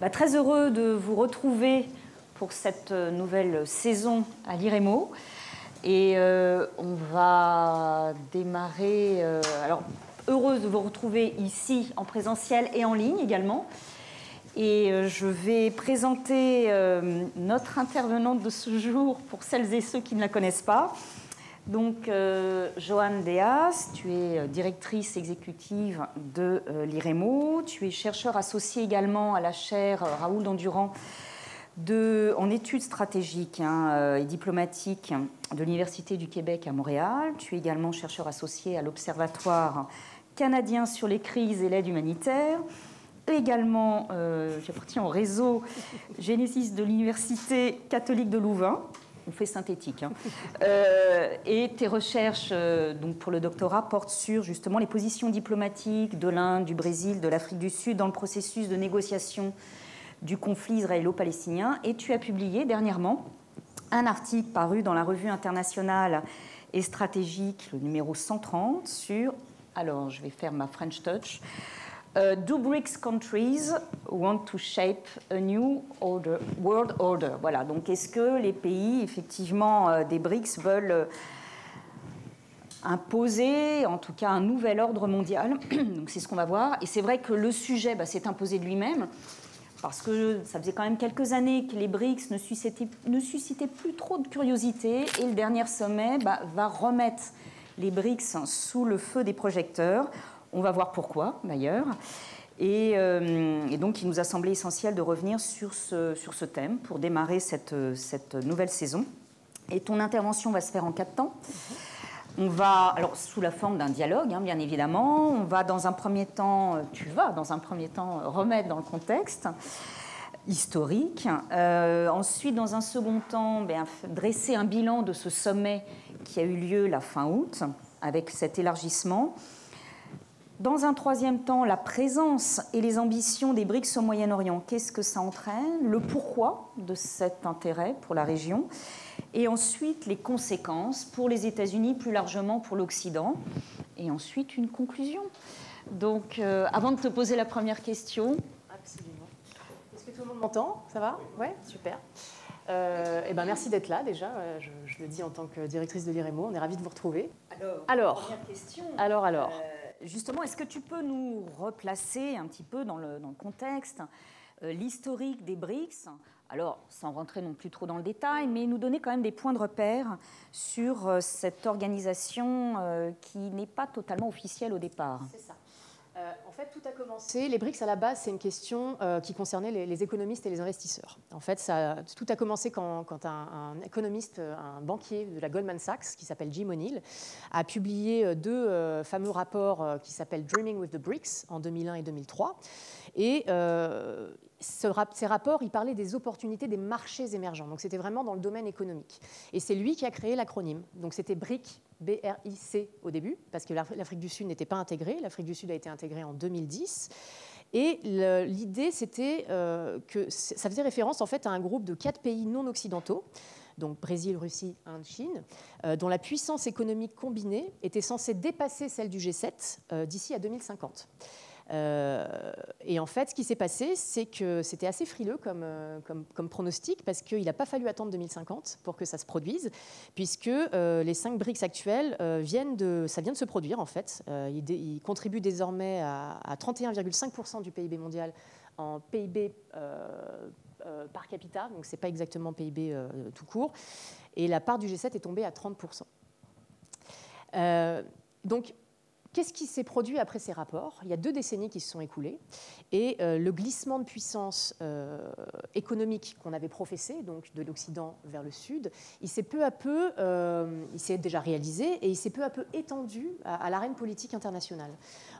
Bah, très heureux de vous retrouver pour cette nouvelle saison à l'IREMO. Et euh, on va démarrer. Euh, alors, heureuse de vous retrouver ici en présentiel et en ligne également. Et euh, je vais présenter notre intervenante de ce jour pour celles et ceux qui ne la connaissent pas. Donc, Joanne Deas, tu es directrice exécutive de l'IREMO. Tu es chercheur associé également à la chaire Raoul Dandurand en études stratégiques hein, euh, et diplomatiques de l'Université du Québec à Montréal. Tu es également chercheur associé à l'Observatoire canadien sur les crises et l'aide humanitaire. Également, euh, j'appartiens au réseau Genesis de l'Université catholique de Louvain. On fait synthétique. Hein. Euh, et tes recherches donc pour le doctorat portent sur justement les positions diplomatiques de l'Inde, du Brésil, de l'Afrique du Sud dans le processus de négociation du conflit israélo-palestinien. Et tu as publié dernièrement un article paru dans la revue internationale et stratégique, le numéro 130, sur, alors je vais faire ma French touch, euh, Do BRICS countries want to shape a new world order? Voilà, donc est-ce que les pays, effectivement, euh, des BRICS veulent euh, imposer, en tout cas, un nouvel ordre mondial? Donc c'est ce qu'on va voir. Et c'est vrai que le sujet bah, s'est imposé de lui-même parce que ça faisait quand même quelques années que les BRICS ne suscitaient, plus trop de curiosité, et le dernier sommet bah, va remettre les BRICS sous le feu des projecteurs. On va voir pourquoi, d'ailleurs. Et, euh, donc, il nous a semblé essentiel de revenir sur ce, sur ce thème pour démarrer cette, cette nouvelle saison. Et ton intervention va se faire en quatre temps. On va, alors sous la forme d'un dialogue, hein, bien évidemment, on va dans un premier temps, tu vas dans un premier temps remettre dans le contexte historique. Euh, ensuite, dans un second temps, ben, dresser un bilan de ce sommet qui a eu lieu la fin août, avec cet élargissement. Dans un troisième temps, la présence et les ambitions des BRICS au Moyen-Orient. Qu'est-ce que ça entraîne? Le pourquoi de cet intérêt pour la région et ensuite les conséquences pour les États-Unis, plus largement pour l'Occident, et ensuite une conclusion. Donc, euh, avant de te poser la première question. Absolument. Est-ce que tout le monde m'entend? Ça va? Oui, super. Euh, eh ben, merci d'être là déjà, euh, je, le dis en tant que directrice de l'IREMO, on est ravis de vous retrouver. Alors, alors première question. Alors, alors. Justement, est-ce que tu peux nous replacer un petit peu dans le, contexte l'historique des BRICS? Alors, sans rentrer non plus trop dans le détail, mais nous donner quand même des points de repère sur euh, cette organisation euh, qui n'est pas totalement officielle au départ. Euh, en fait, tout a commencé. Les BRICS, à la base, c'est une question qui concernait les, économistes et les investisseurs. En fait, tout a commencé quand, un, économiste, un banquier de la Goldman Sachs, qui s'appelle Jim O'Neill, a publié deux fameux rapports qui s'appellent Dreaming with the BRICS en 2001 et 2003. Et ces rapports, il parlait des opportunités des marchés émergents. Donc c'était vraiment dans le domaine économique. Et c'est lui qui a créé l'acronyme. Donc c'était BRIC, B-R-I-C au début, parce que l'Afrique du Sud n'était pas intégrée. L'Afrique du Sud a été intégrée en 2010. Et l'idée, c'était euh, que ça faisait référence en fait à un groupe de quatre pays non occidentaux, donc Brésil, Russie, Inde, Chine, euh, dont la puissance économique combinée était censée dépasser celle du G7 euh, d'ici à 2050. Euh, et en fait, ce qui s'est passé, c'est que c'était assez frileux comme, euh, pronostic, parce qu'il n'a pas fallu attendre 2050 pour que ça se produise, puisque euh, les cinq BRICS actuels viennent de, ça vient de se produire en fait. ils, contribuent désormais à, 31,5% du PIB mondial en PIB par capita, donc ce n'est pas exactement PIB tout court, et la part du G7 est tombée à 30%. donc Qu'est-ce qui s'est produit après ces rapports? Il y a deux décennies qui se sont écoulées et euh, le glissement de puissance euh, économique qu'on avait professé, donc de l'Occident vers le Sud, il s'est peu à peu, euh, il s'est déjà réalisé et il s'est peu à peu étendu à, l'arène politique internationale.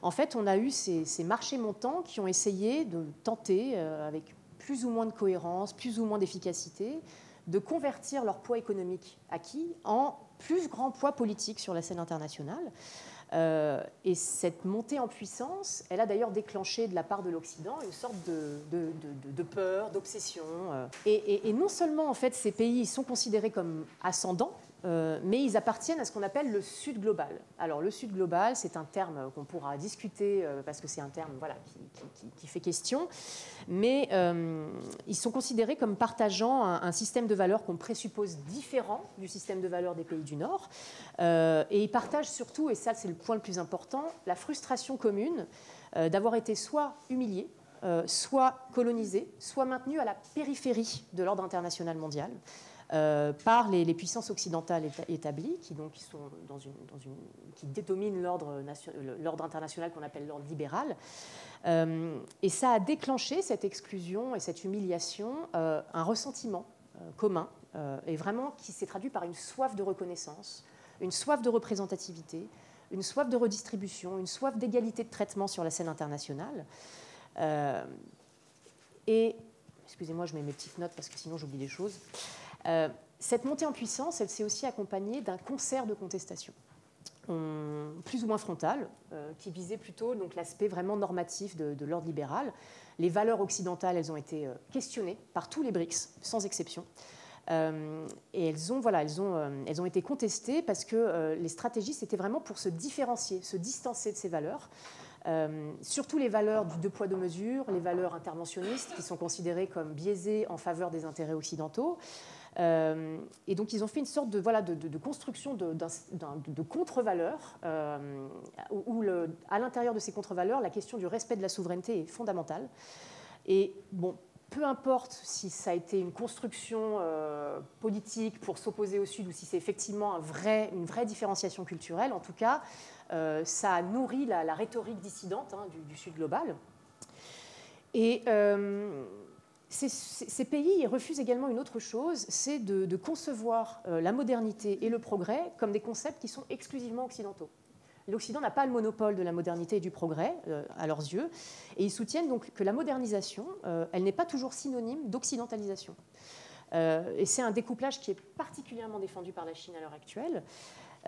En fait, on a eu ces, ces, marchés montants qui ont essayé de tenter, avec plus ou moins de cohérence, plus ou moins d'efficacité, de convertir leur poids économique acquis en plus grand poids politique sur la scène internationale. Euh, et cette montée en puissance, elle a d'ailleurs déclenché de la part de l'Occident une sorte de, peur, d'obsession. Euh. Et, non seulement en fait ces pays sont considérés comme ascendants euh, mais ils appartiennent à ce qu'on appelle le Sud global. Alors le Sud global, c'est un terme qu'on pourra discuter euh, parce que c'est un terme voilà, qui, fait question, mais euh, ils sont considérés comme partageant un, système de valeurs qu'on présuppose différent du système de valeurs des pays du Nord, et ils partagent surtout, et ça c'est le point le plus important, la frustration commune d'avoir été soit humiliés, soit colonisés, soit maintenus à la périphérie de l'ordre international mondial. Euh, par les, puissances occidentales établies, qui, donc, sont dans une, qui dédominent l'ordre international qu'on appelle l'ordre libéral. Euh, et ça a déclenché cette exclusion et cette humiliation, euh, un ressentiment commun, et vraiment qui s'est traduit par une soif de reconnaissance, une soif de représentativité, une soif de redistribution, une soif d'égalité de traitement sur la scène internationale. et, excusez-moi, je mets mes petites notes parce que sinon j'oublie des choses. Euh, cette montée en puissance, elle s'est aussi accompagnée d'un concert de contestation, plus ou moins frontal, euh, qui visait plutôt l'aspect vraiment normatif de, l'ordre libéral. Les valeurs occidentales, elles ont été euh, questionnées par tous les BRICS, sans exception. et elles ont, voilà, elles, ont, elles ont été contestées parce que les stratégies, c'était vraiment pour se différencier, se distancer de ces valeurs. surtout les valeurs du deux poids, deux mesures, les valeurs interventionnistes qui sont considérées comme biaisées en faveur des intérêts occidentaux, euh, et donc ils ont fait une sorte de, voilà, de, construction de, contre-valeurs, euh, où, à l'intérieur de ces contre-valeurs, la question du respect de la souveraineté est fondamentale. Et bon, peu importe si ça a été une construction euh, politique pour s'opposer au Sud ou si c'est effectivement une vraie différenciation culturelle, en tout cas, ça a nourri la, rhétorique dissidente hein, du, Sud global. Et ces, pays refusent également une autre chose, c'est de, concevoir euh, la modernité et le progrès comme des concepts qui sont exclusivement occidentaux. L'Occident n'a pas le monopole de la modernité et du progrès euh, à leurs yeux, et ils soutiennent donc que la modernisation, euh, elle n'est pas toujours synonyme d'occidentalisation. et c'est un découplage qui est particulièrement défendu par la Chine à l'heure actuelle.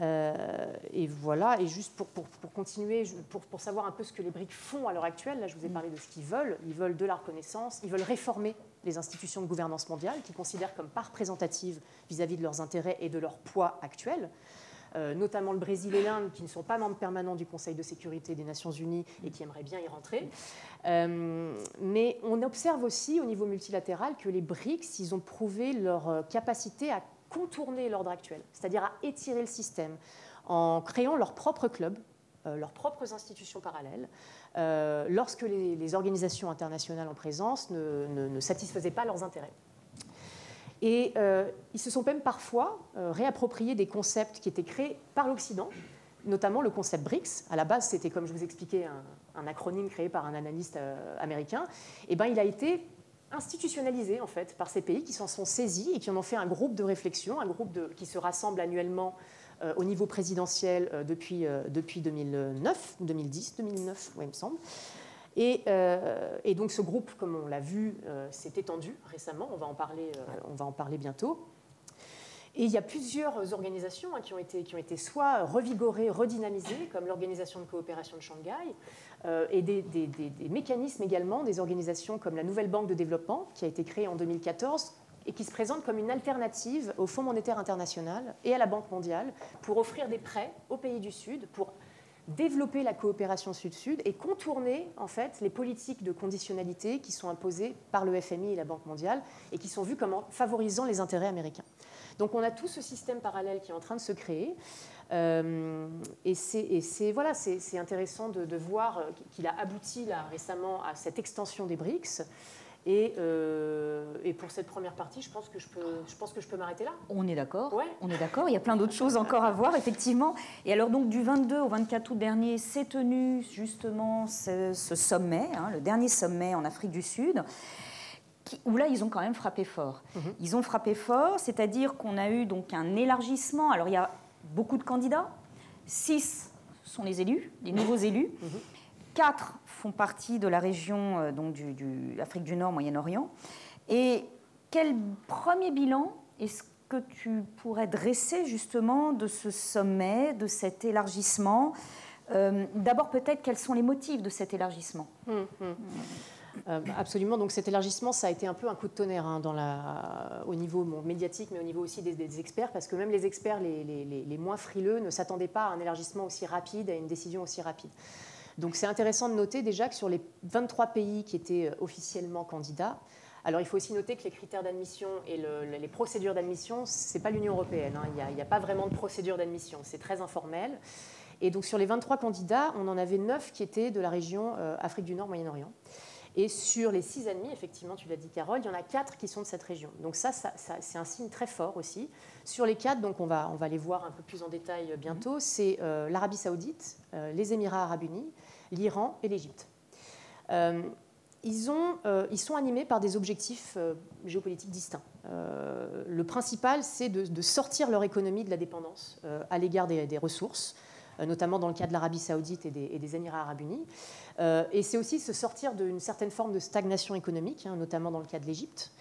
Euh, et voilà, et juste pour, pour, continuer, pour, pour, savoir un peu ce que les BRICS font à l'heure actuelle, là je vous ai parlé de ce qu'ils veulent, ils veulent de la reconnaissance, ils veulent réformer les institutions de gouvernance mondiale qu'ils considèrent comme pas représentatives vis-à-vis de leurs intérêts et de leur poids actuel. Euh, notamment le Brésil et l'Inde, qui ne sont pas membres permanents du Conseil de sécurité des Nations Unies et qui aimeraient bien y rentrer. Euh, mais on observe aussi au niveau multilatéral que les BRICS, ils ont prouvé leur capacité à contourner l'ordre actuel, c'est-à-dire à étirer le système en créant leur propre club, euh, leurs propres institutions parallèles, euh, lorsque les, organisations internationales en présence ne, satisfaisaient pas leurs intérêts. Et euh, ils se sont même parfois réappropriés des concepts qui étaient créés par l'Occident, notamment le concept BRICS. À la base, c'était, comme je vous expliquais, un, un acronyme créé par un analyste américain. Et ben, il a été institutionnalisé en fait par ces pays qui s'en sont saisis et qui en ont fait un groupe de réflexion, un groupe de, qui se rassemble annuellement euh, au niveau présidentiel euh, depuis, euh, depuis 2009, 2010, 2009, oui, il me semble. Et, et, donc ce groupe, comme on l'a vu, s'est étendu récemment, on va en parler, on va en parler bientôt. Et il y a plusieurs organisations hein, qui, ont été, qui ont été soit revigorées, redynamisées, comme l'Organisation de coopération de Shanghai, et des, mécanismes également, des organisations comme la Nouvelle Banque de développement, qui a été créée en 2014 et qui se présente comme une alternative au Fonds monétaire international et à la Banque mondiale pour offrir des prêts aux pays du Sud, pour développer la coopération Sud-Sud et contourner en fait les politiques de conditionnalité qui sont imposées par le FMI et la Banque mondiale et qui sont vues comme favorisant les intérêts américains. Donc on a tout ce système parallèle qui est en train de se créer. Euh, et c'est voilà, intéressant de, voir qu'il a abouti là, récemment à cette extension des BRICS. Et, euh, et, pour cette première partie, je pense que je peux, je pense que je peux m'arrêter là. On est d'accord. Ouais. On est d'accord. Il y a plein d'autres choses encore à voir, effectivement. Et alors donc du 22 au 24 août dernier, s'est tenu justement ce, sommet, hein, le dernier sommet en Afrique du Sud où là, ils ont quand même frappé fort. Mhm. Ils ont frappé fort, c'est-à-dire qu'on a eu donc un élargissement. Alors, il y a beaucoup de candidats. Six sont les élus, les nouveaux élus. Mhm. Quatre font partie de la région euh, donc du, du Afrique du Nord, Moyen-Orient. Et quel premier bilan est-ce que tu pourrais dresser justement de ce sommet, de cet élargissement? Euh, D'abord, peut-être quels sont les motifs de cet élargissement? Mhm. absolument. Donc cet élargissement, ça a été un peu un coup de tonnerre hein, au niveau médiatique, mais au niveau aussi des, experts, parce que même les experts les, moins frileux ne s'attendaient pas à un élargissement aussi rapide, à une décision aussi rapide. Donc c'est intéressant de noter déjà que sur les 23 pays qui étaient officiellement candidats, alors il faut aussi noter que les critères d'admission et les procédures d'admission, ce n'est pas l'Union européenne. Hein. Il n'y a, pas vraiment de procédure d'admission, c'est très informel. Et donc sur les 23 candidats, on en avait 9 qui étaient de la région euh, Afrique du Nord, Moyen-Orient. Et sur les 6 admis, effectivement, tu l'as dit Carole, il y en a 4 qui sont de cette région. Donc ça, c'est un signe très fort aussi. Sur les 4, donc on va, on va les voir un peu plus en détail bientôt, c'est euh, l'Arabie saoudite, euh, les Émirats arabes unis, l'Iran et l'Égypte ils, ont, euh, ils, sont animés par des objectifs euh, géopolitiques distincts. Euh, le principal, c'est de, sortir leur économie de la dépendance à l'égard des, ressources, notamment dans le cas de l'Arabie saoudite et des, Émirats arabes unis. et c'est aussi se sortir d'une certaine forme de stagnation économique, hein, notamment dans le cas de l'Égypte.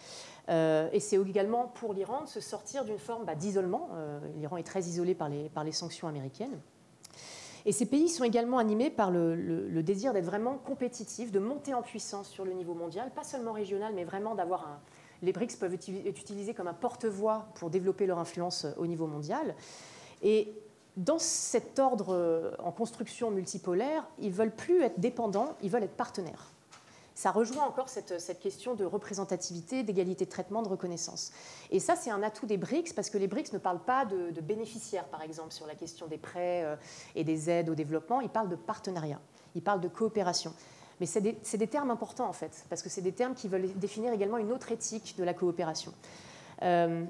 et c'est également pour l'Iran de se sortir d'une forme bah, d'isolement. L'Iran est très isolé par les, par les sanctions américaines. Et ces pays sont également animés par le, désir d'être vraiment compétitifs, de monter en puissance sur le niveau mondial, pas seulement régional, mais vraiment d'avoir un... Les BRICS peuvent être utilisés comme un porte-voix pour développer leur influence au niveau mondial. Et dans cet ordre euh, en construction multipolaire, ils veulent plus être dépendants, ils veulent être partenaires ça rejoint encore cette, question de représentativité, d'égalité de traitement, de reconnaissance. Et ça, c'est un atout des BRICS, parce que les BRICS ne parlent pas de, bénéficiaires, par exemple, sur la question des prêts euh, et des aides au développement, ils parlent de partenariat, ils parlent de coopération. Mais c'est des, termes importants, en fait, parce que c'est des termes qui veulent définir également une autre éthique de la coopération. Euh,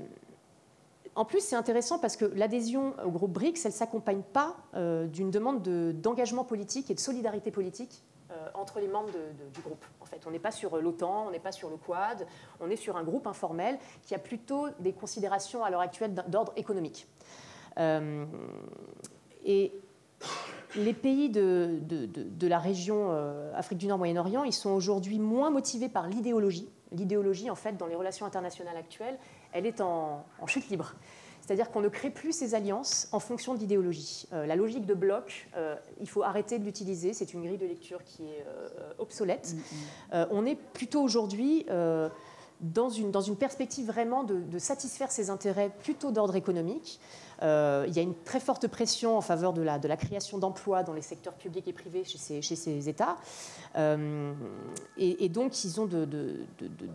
en plus, c'est intéressant parce que l'adhésion au groupe BRICS, elle ne s'accompagne pas euh, d'une demande d'engagement politique et de solidarité politique euh, entre les membres du groupe. En fait, on n'est pas sur l'OTAN, on n'est pas sur le Quad, on est sur un groupe informel qui a plutôt des considérations à l'heure actuelle d'ordre économique. Euh, et les pays de, la région euh, Afrique du Nord, Moyen-Orient, ils sont aujourd'hui moins motivés par l'idéologie. L'idéologie, en fait, dans les relations internationales actuelles, elle est en, en chute libre. C'est-à-dire qu'on ne crée plus ces alliances en fonction de l'idéologie. Euh, la logique de bloc, euh, il faut arrêter de l'utiliser. C'est une grille de lecture qui est euh, obsolète. Mm, mm. on est plutôt aujourd'hui dans une, dans une perspective vraiment de, satisfaire ses intérêts plutôt d'ordre économique. Euh, il y a une très forte pression en faveur de la, création d'emplois dans les secteurs publics et privés chez ces, États. Euh, et, donc, ils ont de,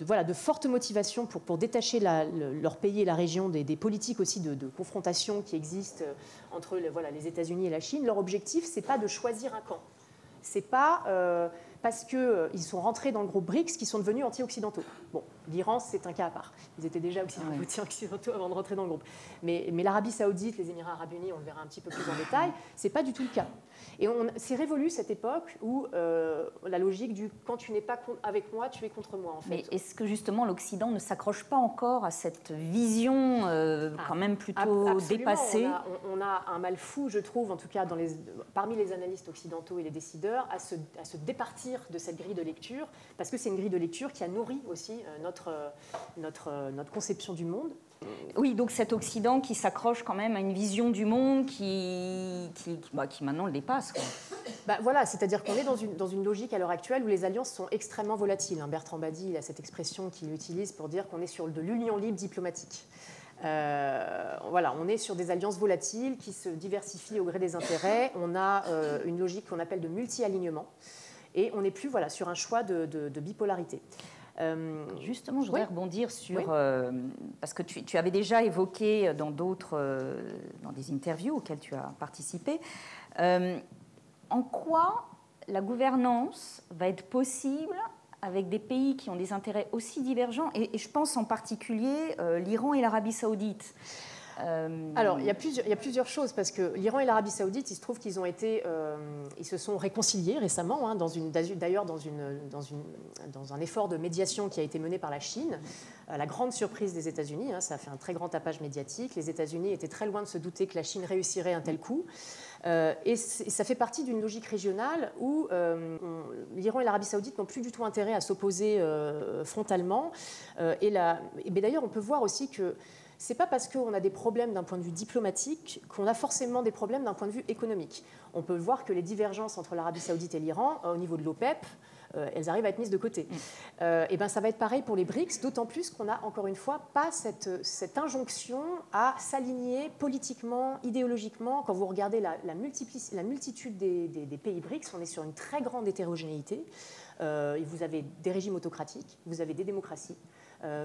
voilà, de fortes motivations pour, détacher leur pays et la région des, politiques aussi de, confrontation qui existent entre voilà, les États-Unis et la Chine. Leur objectif, c'est pas de choisir un camp. C'est pas euh, parce qu'ils euh, sont rentrés dans le groupe BRICS qu'ils sont devenus anti-occidentaux. Bon, l'Iran, c'est un cas à part. Ils étaient déjà anti-occidentaux avant de rentrer dans le groupe. Mais, mais l'Arabie saoudite, les Émirats arabes unis, on le verra un petit peu plus en détail, c'est pas du tout le cas. Et c'est révolu cette époque où euh, la logique du quand tu n'es pas avec moi, tu es contre moi. En fait. Mais est-ce que justement l'Occident ne s'accroche pas encore à cette vision euh, ah, quand même plutôt dépassée? on a, un mal fou, je trouve, en tout cas dans les, parmi les analystes occidentaux et les décideurs, à se, à se départir de cette grille de lecture, parce que c'est une grille de lecture qui a nourri aussi euh, notre, notre, notre conception du monde. Oui, donc cet Occident qui s'accroche quand même à une vision du monde qui, qui, bah, qui maintenant le dépasse. Bah, voilà, c'est-à-dire qu'on est dans une, dans une logique à l'heure actuelle où les alliances sont extrêmement volatiles. Hein. Bertrand Badi il a cette expression qu'il utilise pour dire qu'on est sur de l'union libre diplomatique. Euh, voilà, on est sur des alliances volatiles qui se diversifient au gré des intérêts. On a euh, une logique qu'on appelle de multi-alignement. Et on n'est plus voilà, sur un choix de, de bipolarité. Euh, Justement, je voudrais rebondir sur euh, parce que tu, avais déjà évoqué dans d'autres, euh, dans des interviews auxquelles tu as participé, en quoi la gouvernance va être possible avec des pays qui ont des intérêts aussi divergents, et je pense en particulier l'Iran et l'Arabie saoudite. Euh, Alors, il y, a plusieurs, choses, parce que l'Iran et l'Arabie Saoudite, il se trouve qu'ils ont été. Euh, ils se sont réconciliés récemment, hein, d'ailleurs dans, un effort de médiation qui a été mené par la Chine. À la grande surprise des États-Unis, hein, ça a fait un très grand tapage médiatique. Les États-Unis étaient très loin de se douter que la Chine réussirait un tel coup. Euh, et, ça fait partie d'une logique régionale où l'Iran et l'Arabie Saoudite n'ont plus du tout intérêt à s'opposer frontalement. et d'ailleurs, on peut voir aussi que c'est pas parce qu'on a des problèmes d'un point de vue diplomatique qu'on a forcément des problèmes d'un point de vue économique. On peut voir que les divergences entre l'Arabie saoudite et l'Iran, euh, au niveau de l'OPEP, elles arrivent à être mises de côté. Mm. et ben ça va être pareil pour les BRICS, d'autant plus qu'on n'a encore une fois pas cette, cette injonction à s'aligner politiquement, idéologiquement. Quand vous regardez la, la, la multitude des, des, pays BRICS, on est sur une très grande hétérogénéité. vous avez des régimes autocratiques, vous avez des démocraties, euh,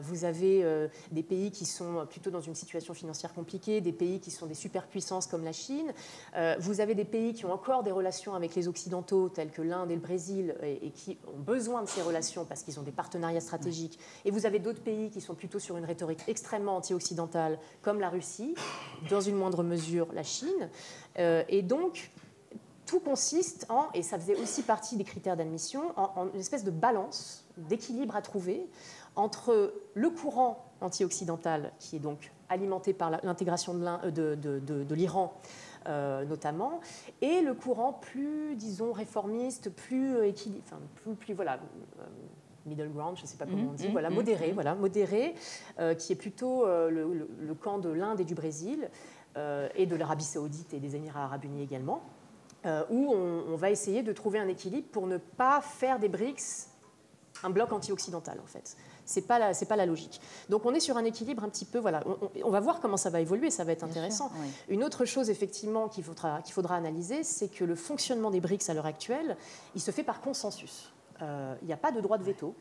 vous avez euh, des pays qui sont plutôt dans une situation financière compliquée, des pays qui sont des superpuissances comme la Chine. Euh, vous avez des pays qui ont encore des relations avec les Occidentaux, tels que l'Inde et le Brésil, et, qui ont besoin de ces relations parce qu'ils ont des partenariats stratégiques. Et vous avez d'autres pays qui sont plutôt sur une rhétorique extrêmement anti-occidentale, comme la Russie, dans une moindre mesure la Chine. et donc, tout consiste en, et ça faisait aussi partie des critères d'admission, en une espèce de balance, d'équilibre à trouver entre le courant anti-occidental, qui est donc alimenté par l'intégration de euh, l'Iran euh, notamment, et le courant plus, disons, réformiste, plus euh, équilibré, enfin, plus, voilà, middle ground, je ne sais pas comment on dit, mm, mm, voilà, mm, modéré, voilà, modéré, qui est plutôt le, camp de l'Inde et du Brésil, et de l'Arabie saoudite et des Émirats arabes unis également, où on, on, va essayer de trouver un équilibre pour ne pas faire des BRICS un bloc anti-occidental, en fait. Ce n'est pas, la, pas la logique. Donc on est sur un équilibre un petit peu, voilà, on, va voir comment ça va évoluer, ça va être intéressant. Une autre chose effectivement qu'il faudra, qu'il faudra analyser, c'est que le fonctionnement des BRICS à l'heure actuelle, il se fait par consensus. Euh, il n'y a pas de droit de veto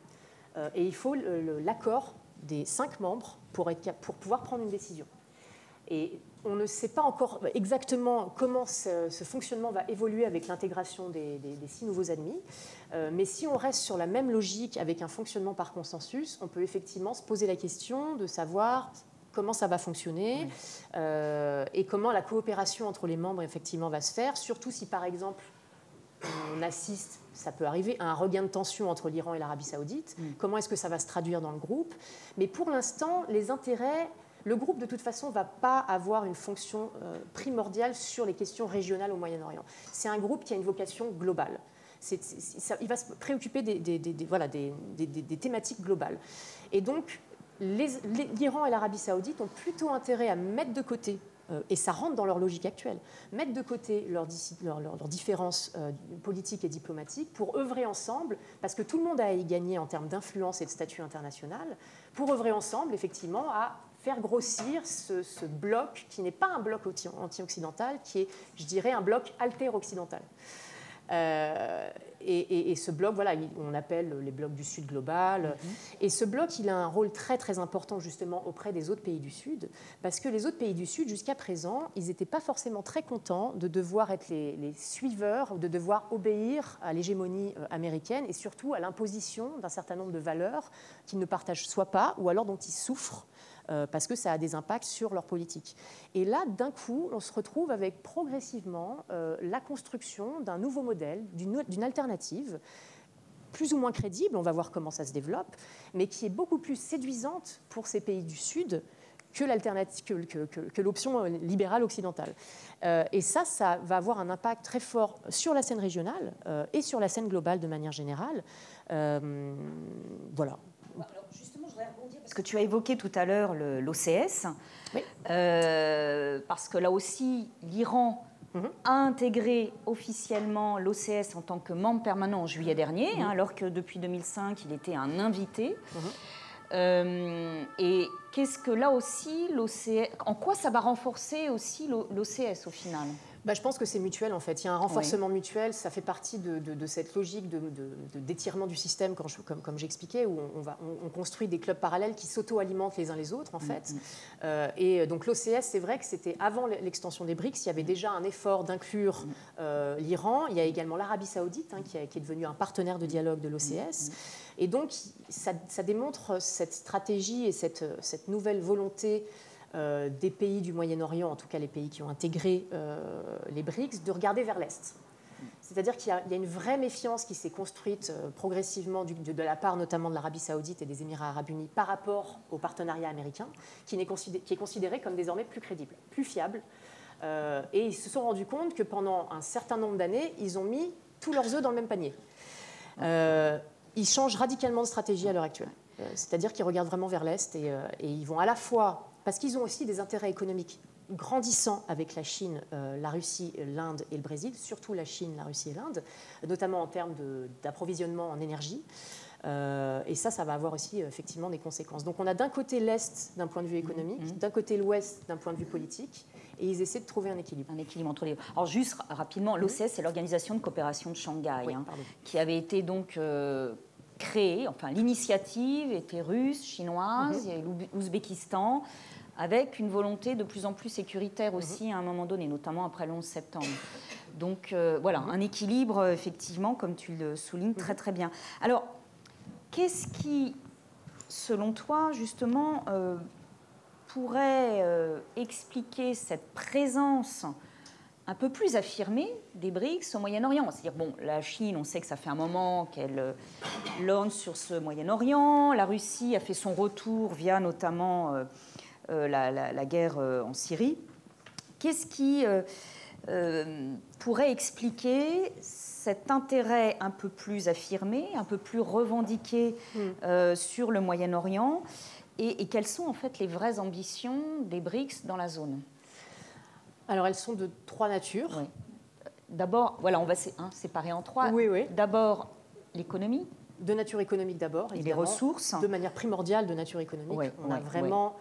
euh, et il faut l'accord des cinq membres pour, être, pour pouvoir prendre une décision. Et on ne sait pas encore exactement comment ce, fonctionnement va évoluer avec l'intégration des, six nouveaux admis, euh, mais si on reste sur la même logique avec un fonctionnement par consensus, on peut effectivement se poser la question de savoir comment ça va fonctionner euh, et comment la coopération entre les membres effectivement va se faire, surtout si par exemple on assiste, ça peut arriver, à un regain de tension entre l'Iran et l'Arabie saoudite. Mm. Comment est-ce que ça va se traduire dans le groupe? Mais pour l'instant, les intérêts le groupe, de toute façon, ne va pas avoir une fonction euh, primordiale sur les questions régionales au Moyen-Orient. C'est un groupe qui a une vocation globale. il va se préoccuper des, voilà, des, thématiques globales. Et donc, l'Iran et l'Arabie saoudite ont plutôt intérêt à mettre de côté, euh, et ça rentre dans leur logique actuelle, mettre de côté leurs différences euh, politiques et diplomatiques pour œuvrer ensemble, parce que tout le monde a à y gagner en termes d'influence et de statut international, pour œuvrer ensemble, effectivement, à faire grossir ce, bloc qui n'est pas un bloc anti-occidental, qui est, je dirais, un bloc alter-occidental. Euh, et, ce bloc, voilà, on appelle les blocs du Sud global. Mhm. Et ce bloc, il a un rôle très très important justement auprès des autres pays du Sud, parce que les autres pays du Sud, jusqu'à présent, ils n'étaient pas forcément très contents de devoir être les, les suiveurs, de devoir obéir à l'hégémonie euh, américaine et surtout à l'imposition d'un certain nombre de valeurs qu'ils ne partagent soit pas, ou alors dont ils souffrent parce que ça a des impacts sur leur politique. Et là, d'un coup, on se retrouve avec progressivement euh, la construction d'un nouveau modèle, d'une alternative plus ou moins crédible, on va voir comment ça se développe, mais qui est beaucoup plus séduisante pour ces pays du Sud que l'option libérale occidentale. Euh, et ça, ça va avoir un impact très fort sur la scène régionale et sur la scène globale de manière générale. voilà. Parce que tu as évoqué tout à l'heure l'OCS, euh, parce que là aussi, l'Iran mhm. a intégré officiellement l'OCS en tant que membre permanent en juillet dernier, mhm. hein, alors que depuis 2005, il était un invité. Mhm. Euh, et qu'est-ce que là aussi, l'OCS, en quoi ça va renforcer aussi l'OCS au final? Bah, je pense que c'est mutuel en fait. Il y a un renforcement mutuel, ça fait partie de, cette logique d'étirement du système, comme, comme j'expliquais, où on, va, on, construit des clubs parallèles qui s'auto-alimentent les uns les autres en mm, fait. Mm. Euh, et donc l'OCS, c'est vrai que c'était avant l'extension des BRICS, il y avait déjà un effort d'inclure mm. euh, l'Iran. Il y a également l'Arabie saoudite hein, qui, qui, est devenue un partenaire de dialogue de l'OCS. Et donc ça, ça, démontre cette stratégie et cette, cette nouvelle volonté des pays du Moyen-Orient, en tout cas les pays qui ont intégré euh, les BRICS, de regarder vers l'Est. C'est-à-dire qu'il y, a une vraie méfiance qui s'est construite euh, progressivement de, la part notamment de l'Arabie saoudite et des Émirats arabes unis par rapport au partenariat américain, qui, est, considéré, comme désormais plus crédible, plus fiable. et ils se sont rendus compte que pendant un certain nombre d'années, ils ont mis tous leurs œufs dans le même panier. ils changent radicalement de stratégie à l'heure actuelle. C'est-à-dire qu'ils regardent vraiment vers l'Est et, ils vont à la fois parce qu'ils ont aussi des intérêts économiques grandissant avec la Chine, la Russie, l'Inde et le Brésil, surtout la Chine, la Russie et l'Inde, notamment en termes d'approvisionnement en énergie. et ça, ça va avoir aussi effectivement des conséquences. Donc on a d'un côté l'Est d'un point de vue économique, mmh. d'un côté l'Ouest d'un point de vue politique, et ils essaient de trouver un équilibre. Un équilibre entre les deux. Alors juste rapidement, l'OCS, c'est l'Organisation de coopération de Shanghai, hein, qui avait été donc euh, créée, enfin l'initiative était russe, chinoise, mhm. il y a l'Ouzbékistan, avec une volonté de plus en plus sécuritaire aussi mhm. à un moment donné, notamment après le 11 septembre. Donc euh, voilà, mhm. un équilibre, effectivement, comme tu le soulignes très très bien. Alors, qu'est-ce qui, selon toi, justement, euh, pourrait euh, expliquer cette présence un peu plus affirmée des BRICS au Moyen-Orient? C'est-à-dire, bon, la Chine, on sait que ça fait un moment qu'elle euh, lance sur ce Moyen-Orient. La Russie a fait son retour via notamment euh, la, guerre en Syrie. Qu'est-ce qui pourrait expliquer cet intérêt un peu plus affirmé, un peu plus revendiqué hmm. sur le Moyen-Orient et, quelles sont en fait les vraies ambitions des BRICS dans la zone? Alors elles sont de trois natures. D'abord, voilà, on va hein, séparer en trois. Oui, oui. D'abord, l'économie. De nature économique d'abord. Et les ressources. De manière primordiale de nature économique. on a vraiment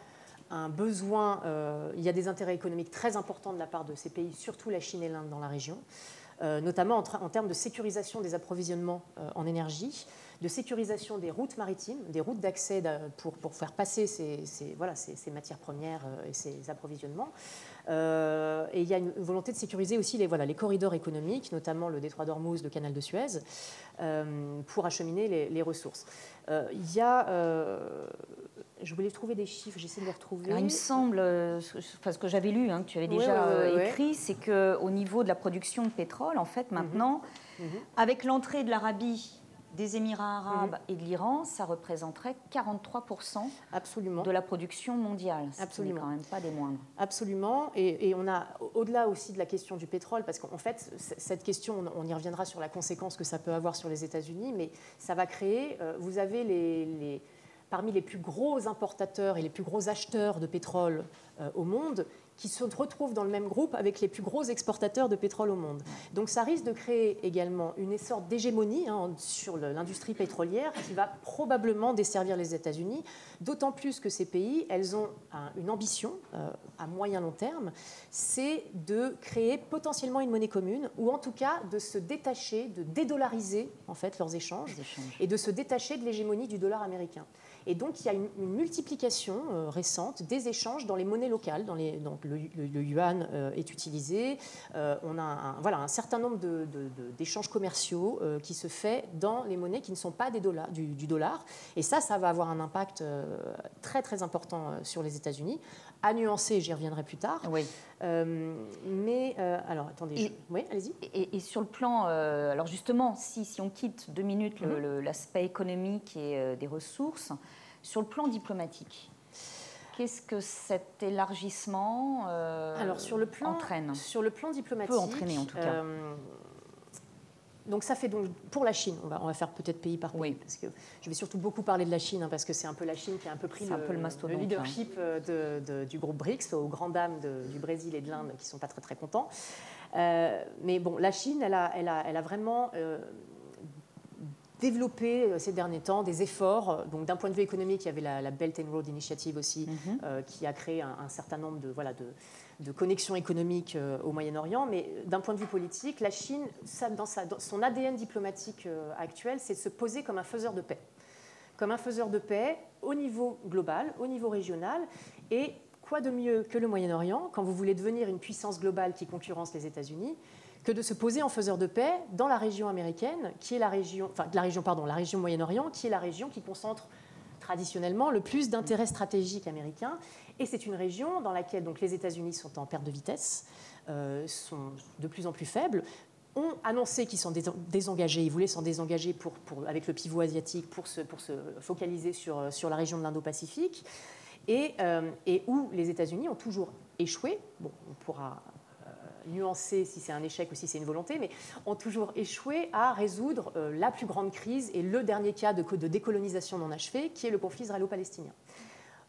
un besoin, euh, il y a des intérêts économiques très importants de la part de ces pays, surtout la Chine et l'Inde dans la région, euh, notamment en, termes de sécurisation des approvisionnements euh, en énergie, de sécurisation des routes maritimes, des routes d'accès pour, pour, faire passer ces, voilà, ces, matières premières euh, et ces approvisionnements. Euh, et il y a une volonté de sécuriser aussi les, voilà, les corridors économiques, notamment le détroit d'Ormuz, le canal de Suez, euh, pour acheminer les, ressources. il y a je voulais trouver des chiffres, j'essaie de les retrouver. il me semble, enfin, ce que j'avais lu, hein, que tu avais déjà écrit, c'est qu'au niveau de la production de pétrole, en fait, mhm. maintenant, mhm. avec l'entrée de l'Arabie des Émirats arabes mhm. et de l'Iran, ça représenterait 43% Absolument. de la production mondiale. Ce Absolument. quand même pas des moindres. Absolument. Et, on a, au-delà aussi de la question du pétrole, parce qu'en fait, cette question, on, y reviendra sur la conséquence que ça peut avoir sur les États-Unis, mais ça va créer, euh, vous avez les, parmi les plus gros importateurs et les plus gros acheteurs de pétrole euh, au monde, qui se retrouvent dans le même groupe avec les plus gros exportateurs de pétrole au monde. Donc ça risque de créer également une sorte d'hégémonie hein, sur l'industrie pétrolière qui va probablement desservir les États-Unis, d'autant plus que ces pays, elles ont une ambition euh, à moyen long terme, c'est de créer potentiellement une monnaie commune ou en tout cas de se détacher, de dédollariser en fait leurs échanges. et de se détacher de l'hégémonie du dollar américain. Et donc, il y a une, multiplication euh, récente des échanges dans les monnaies locales. Donc, le, yuan euh, est utilisé. Euh, on a un, voilà, un certain nombre d'échanges commerciaux qui se fait dans les monnaies qui ne sont pas des dollars, du, dollar. Et ça, ça va avoir un impact très, très important sur les États-Unis. À nuancer, j'y reviendrai plus tard. Oui. mais, alors, attendez. Oui, allez-y. Et, sur le plan. alors, justement, si, si on quitte deux minutes mm-hmm. l'aspect économique et des ressources, sur le plan diplomatique, qu'est-ce que cet élargissement euh, Alors, sur le plan, entraîne? Sur le plan diplomatique. Peut entraîner en tout cas. Euh, donc ça fait donc pour la Chine, on va, on va faire peut-être pays par pays, oui. parce que je vais surtout beaucoup parler de la Chine, hein, parce que c'est un peu la Chine qui a un peu pris le, peu le, leadership euh, du groupe BRICS, aux grandes dames du Brésil et de l'Inde qui ne sont pas très très contents. mais bon, la Chine, elle a, elle a, elle a vraiment développé euh, ces derniers temps des efforts. Donc, d'un point de vue économique, il y avait la, Belt and Road Initiative aussi, mhm. euh, qui a créé un, certain nombre de, voilà, de, de connexions économiques euh, au Moyen-Orient. Mais d'un point de vue politique, la Chine, dans, sa, son ADN diplomatique actuel, c'est de se poser comme un faiseur de paix. Comme un faiseur de paix au niveau global, au niveau régional. Et quoi de mieux que le Moyen-Orient quand vous voulez devenir une puissance globale qui concurrence les États-Unis que de se poser en faiseur de paix dans la région américaine, qui est la région, enfin la région, pardon, la région Moyen-Orient, qui est la région qui concentre traditionnellement le plus d'intérêts stratégiques américains. Et c'est une région dans laquelle donc, les États-Unis sont en perte de vitesse, euh, sont de plus en plus faibles, ont annoncé qu'ils sont désengagés, ils voulaient s'en désengager pour, avec le pivot asiatique pour se, pour se focaliser sur, sur la région de l'Indo-Pacifique, et, euh, et où les États-Unis ont toujours échoué. Bon, on pourra nuancer si c'est un échec ou si c'est une volonté, mais ont toujours échoué à résoudre euh, la plus grande crise et le dernier cas de, de décolonisation non achevé, qui est le conflit israélo-palestinien.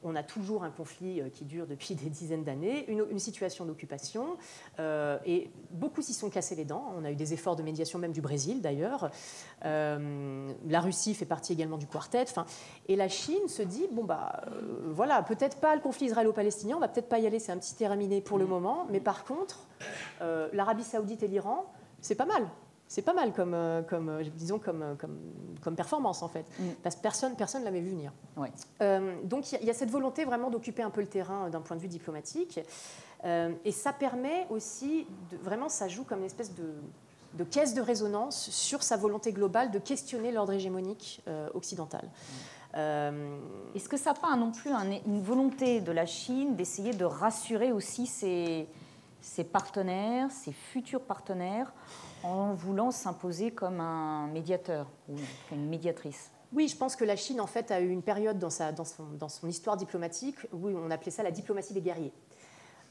On a toujours un conflit qui dure depuis des dizaines d'années, une, situation d'occupation, et beaucoup s'y sont cassés les dents. On a eu des efforts de médiation même du Brésil d'ailleurs. la Russie fait partie également du quartet. et la Chine se dit bon bah voilà, peut-être pas le conflit israélo-palestinien, on va peut-être pas y aller, c'est un petit terrain miné pour le mm. moment, mais par contre, l'Arabie Saoudite et l'Iran, c'est pas mal c'est pas mal comme, euh, comme euh, disons, comme, euh, comme, comme, performance en fait. Mm. Parce que personne personne l'avait vu venir. donc il y, a cette volonté vraiment d'occuper un peu le terrain d'un point de vue diplomatique. et ça permet aussi, de, vraiment, ça joue comme une espèce de, de, caisse de résonance sur sa volonté globale de questionner l'ordre hégémonique occidental. Mm. Est-ce que ça n'a pas non plus une volonté de la Chine d'essayer de rassurer aussi ses, ses partenaires, ses futurs partenaires en voulant s'imposer comme un médiateur ou une médiatrice. Oui, je pense que la Chine, en fait, a eu une période dans, sa, dans, son, dans son, histoire diplomatique où on appelait ça la diplomatie des guerriers.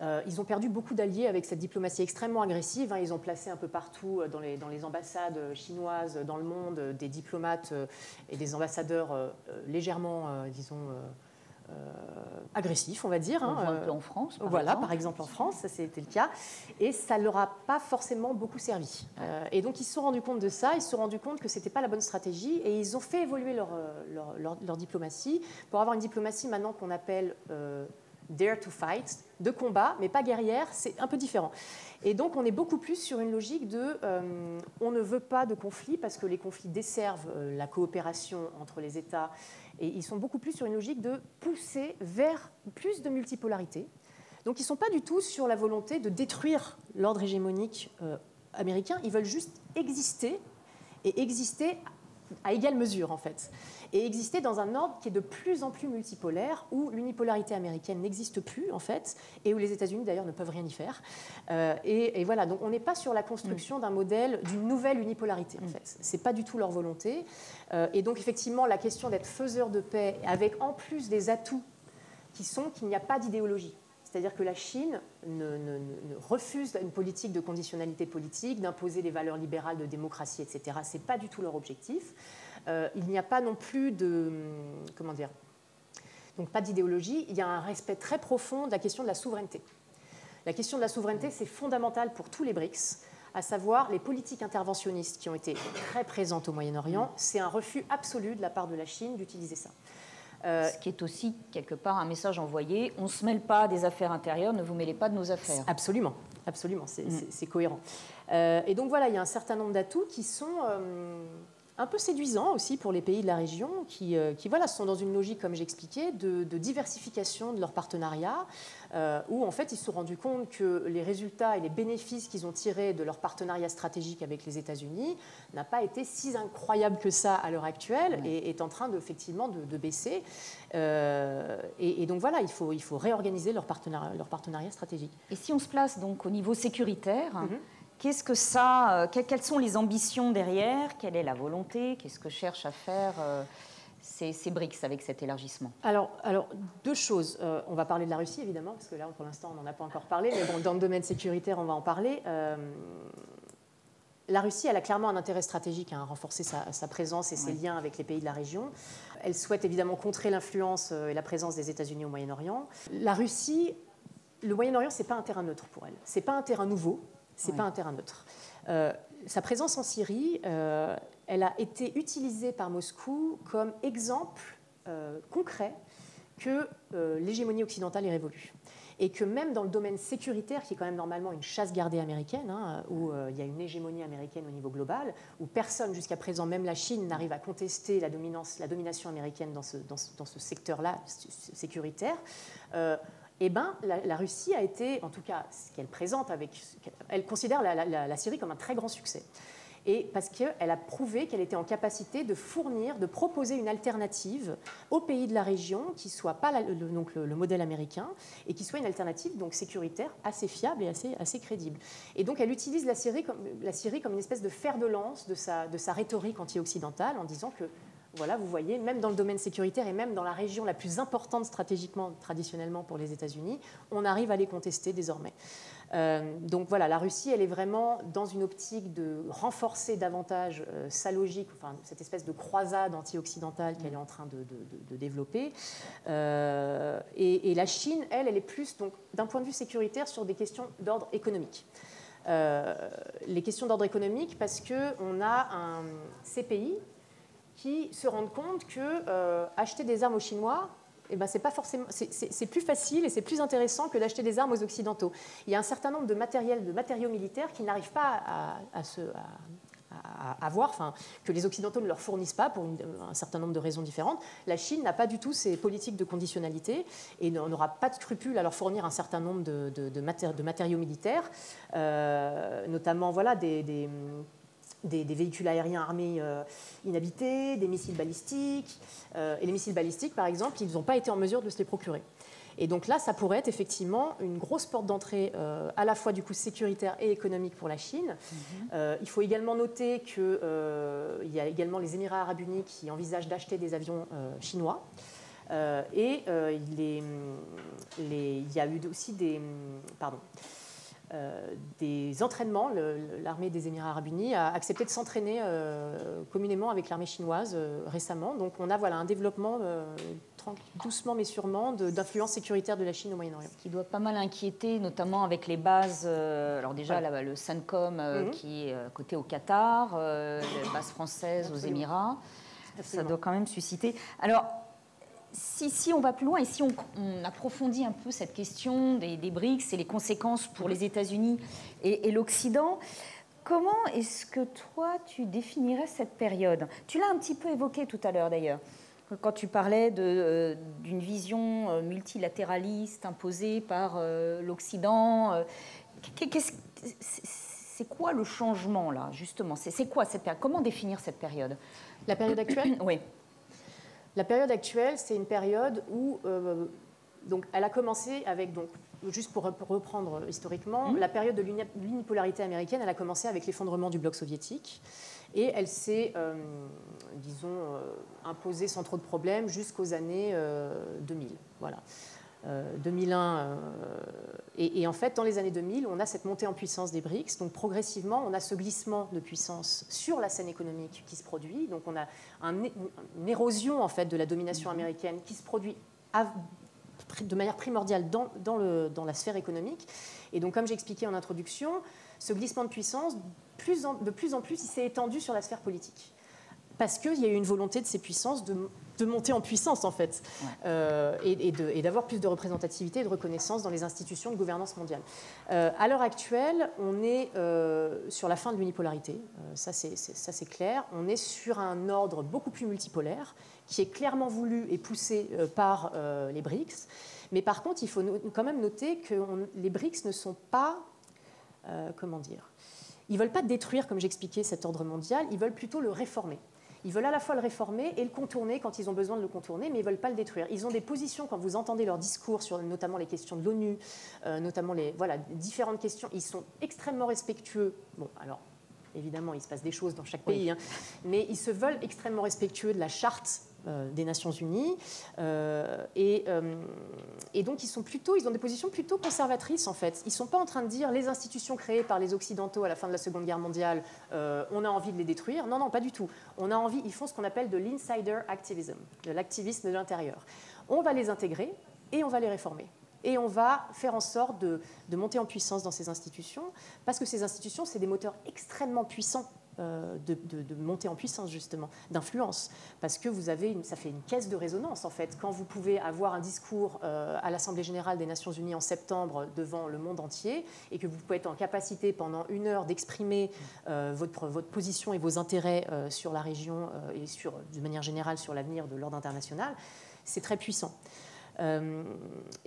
Euh, ils ont perdu beaucoup d'alliés avec cette diplomatie extrêmement agressive. Hein. Ils ont placé un peu partout euh, dans les, dans les, ambassades chinoises dans le monde des diplomates euh, et des ambassadeurs légèrement, disons, euh, agressif, on va dire. Hein, euh, en France. Par voilà, par exemple en France, ça c'était le cas. Et ça ne leur a pas forcément beaucoup servi. Euh, et donc ils se sont rendus compte de ça, ils se sont rendus compte que ce n'était pas la bonne stratégie et ils ont fait évoluer leur, leur, leur, diplomatie pour avoir une diplomatie maintenant qu'on appelle dare to fight, de combat, mais pas guerrière, c'est un peu différent. Et donc on est beaucoup plus sur une logique de on ne veut pas de conflit parce que les conflits desservent la coopération entre les États et ils sont beaucoup plus sur une logique de pousser vers plus de multipolarité. Donc ils ne sont pas du tout sur la volonté de détruire l'ordre hégémonique euh, américain, ils veulent juste exister et exister à égale mesure en fait et exister dans un ordre qui est de plus en plus multipolaire, où l'unipolarité américaine n'existe plus, en fait, et où les États-Unis, d'ailleurs, ne peuvent rien y faire. Euh, et, voilà, donc on n'est pas sur la construction mm. d'un modèle d'une nouvelle unipolarité, en mm. fait. Ce n'est pas du tout leur volonté. Euh, et donc, effectivement, la question d'être faiseur de paix, avec en plus des atouts qui sont qu'il n'y a pas d'idéologie. C'est-à-dire que la Chine ne, refuse une politique de conditionnalité politique, d'imposer des valeurs libérales de démocratie, etc. Ce n'est pas du tout leur objectif. Euh, il n'y a pas non plus de. Comment dire Donc, pas d'idéologie. Il y a un respect très profond de la question de la souveraineté. La question de la souveraineté, c'est fondamental pour tous les BRICS, à savoir les politiques interventionnistes qui ont été très présentes au Moyen-Orient. C'est un refus absolu de la part de la Chine d'utiliser ça. Euh, Ce qui est aussi quelque part un message envoyé on ne se mêle pas des affaires intérieures, ne vous mêlez pas de nos affaires. Absolument, absolument, c'est mm. cohérent. Euh, et donc voilà, il y a un certain nombre d'atouts qui sont un peu séduisant aussi pour les pays de la région qui, euh, qui voilà, sont dans une logique, comme j'expliquais, de, de, diversification de leurs partenariats, euh, où en fait ils se sont rendus compte que les résultats et les bénéfices qu'ils ont tirés de leur partenariat stratégique avec les États-Unis n'a pas été si incroyable que ça à l'heure actuelle et est en train de, effectivement de, baisser. Euh, et, donc voilà, il faut, il faut réorganiser leur partenariat, leur partenariat stratégique. Et si on se place donc au niveau sécuritaire, mm-hmm. Qu'est-ce que ça, euh, quelles sont les ambitions derrière? Quelle est la volonté? Qu'est-ce que cherchent à faire euh, ces, ces, BRICS avec cet élargissement? Alors, alors, deux choses. Euh, on va parler de la Russie, évidemment, parce que là, pour l'instant, on n'en a pas encore parlé, mais bon, dans le domaine sécuritaire, on va en parler. la Russie, elle a clairement un intérêt stratégique à renforcer sa, présence et ses liens avec les pays de la région. Elle souhaite évidemment contrer l'influence et la présence des États-Unis au Moyen-Orient. La Russie, le Moyen-Orient, c'est pas un terrain neutre pour elle. C'est pas un terrain nouveau c'est pas un terrain neutre. Euh, sa présence en Syrie, euh, elle a été utilisée par Moscou comme exemple euh, concret que l'hégémonie occidentale est révolue. Et que même dans le domaine sécuritaire, qui est quand même normalement une chasse gardée américaine, hein, où il y a une hégémonie américaine au niveau global, où personne jusqu'à présent, même la Chine, n'arrive à contester la, dominance, la domination américaine dans ce, dans ce secteur-là sécuritaire, eh ben, la, Russie a été, en tout cas, ce qu'elle présente avec. Elle considère la, Syrie comme un très grand succès. Et parce qu'elle a prouvé qu'elle était en capacité de fournir, de proposer une alternative aux pays de la région qui ne soit pas le, donc le, modèle américain et qui soit une alternative donc sécuritaire assez fiable et assez, assez crédible. Et donc elle utilise la Syrie, comme, la Syrie comme une espèce de fer de lance de sa, de sa rhétorique anti-occidentale en disant que Voilà, vous voyez, même dans le domaine sécuritaire et même dans la région la plus importante stratégiquement, traditionnellement pour les États-Unis, on arrive à les contester désormais. Euh, donc voilà, la Russie, elle est vraiment dans une optique de renforcer davantage euh, sa logique, enfin, cette espèce de croisade anti-occidentale qu'elle est en train de, développer. Euh, et, la Chine, elle, elle est plus, d'un point de vue sécuritaire, sur des questions d'ordre économique. les questions d'ordre économique parce qu'on a un CPI qui se rendent compte que acheter des armes aux Chinois, eh ben, c'est pas forcément, c'est plus facile et c'est plus intéressant que d'acheter des armes aux occidentaux. Il y a un certain nombre de matériels, de matériaux militaires qui n'arrivent pas à, se, avoir, enfin, que les occidentaux ne leur fournissent pas pour un certain nombre de raisons différentes. La Chine n'a pas du tout ces politiques de conditionnalité et n'aura pas de scrupule à leur fournir un certain nombre de, matériaux militaires, euh, notamment voilà des, véhicules aériens armés euh, inhabités, des missiles balistiques. Euh, et les missiles balistiques, par exemple, ils n'ont pas été en mesure de se les procurer. Et donc là, ça pourrait être effectivement une grosse porte d'entrée euh, à la fois du coup sécuritaire et économique pour la Chine. Mhm. il faut également noter qu'il y a également les Émirats arabes unis qui envisagent d'acheter des avions chinois. et il, y a eu aussi des... Pardon. Euh, des entraînements. L'armée des Émirats arabes unis a accepté de s'entraîner euh, communément avec l'armée chinoise euh, récemment. Donc on a voilà, un développement doucement mais sûrement d'influence sécuritaire de la Chine au Moyen-Orient. Qui doit pas mal inquiéter, notamment avec les bases, alors déjà le CENTCOM mhm. qui est côté au Qatar, les bases françaises aux Émirats. Ça doit quand même susciter. Alors, si, on va plus loin et si on, approfondit un peu cette question des, BRICS et les conséquences pour les États-Unis et, l'Occident, comment est-ce que toi tu définirais cette période? Tu l'as un petit peu évoqué tout à l'heure d'ailleurs, quand tu parlais euh, d'une vision euh, multilatéraliste imposée par euh, l'Occident. C'est quoi le changement là, justement? C'est quoi cette période Comment définir cette période? La période actuelle? Oui. La période actuelle, c'est une période où euh, donc, elle a commencé avec, donc, juste pour, reprendre historiquement, mmh. la période de l'unipolarité américaine, elle a commencé avec l'effondrement du bloc soviétique et elle s'est, euh, disons, euh, imposée sans trop de problèmes jusqu'aux années 2000. Voilà. 2001. Euh, euh, et, en fait, dans les années 2000, on a cette montée en puissance des BRICS. Donc progressivement, on a ce glissement de puissance sur la scène économique qui se produit. Donc on a une érosion en fait de la domination mhm. américaine qui se produit de manière primordiale dans, dans, le, dans, la sphère économique. Et donc, comme j'ai expliqué en introduction, ce glissement de puissance, plus de plus en plus, il s'est étendu sur la sphère politique. Parce qu'il y a eu une volonté de ces puissances de de monter en puissance, en fait, euh, et, d'avoir plus de représentativité et de reconnaissance dans les institutions de gouvernance mondiale. Euh, à l'heure actuelle, on est euh, sur la fin de l'unipolarité, ça c'est clair. On est sur un ordre beaucoup plus multipolaire, qui est clairement voulu et poussé par les BRICS. Mais par contre, il faut quand même noter que les BRICS ne sont pas, comment dire, ils ne veulent pas détruire, comme j'expliquais, cet ordre mondial, ils veulent plutôt le réformer. Ils veulent à la fois le réformer et le contourner quand ils ont besoin de le contourner, mais ils ne veulent pas le détruire. Ils ont des positions, quand vous entendez leurs discours sur notamment les questions de l'ONU, euh, notamment les voilà, différentes questions, ils sont extrêmement respectueux. Bon, alors évidemment, il se passe des choses dans chaque pays, hein, mais ils se veulent extrêmement respectueux de la charte des Nations Unies. Euh, euh, et, donc, ils, sont plutôt, ils ont des positions plutôt conservatrices, en fait. Ils ne sont pas en train de dire les institutions créées par les Occidentaux à la fin de la Seconde Guerre mondiale, on a envie de les détruire. Non, non, pas du tout. On a envie, ils font ce qu'on appelle de l'insider activism, de l'activisme de l'intérieur. On va les intégrer et on va les réformer. Et on va faire en sorte de, de monter en puissance dans ces institutions, parce que ces institutions, c'est des moteurs extrêmement puissants euh, de, de, monter en puissance justement, d'influence, parce que vous avez, ça fait une caisse de résonance en fait. Quand vous pouvez avoir un discours euh, à l'Assemblée générale des Nations Unies en septembre devant le monde entier, et que vous pouvez être en capacité pendant une heure d'exprimer euh, votre, votre, position et vos intérêts sur la région et sur, de manière générale sur l'avenir de l'ordre international, c'est très puissant.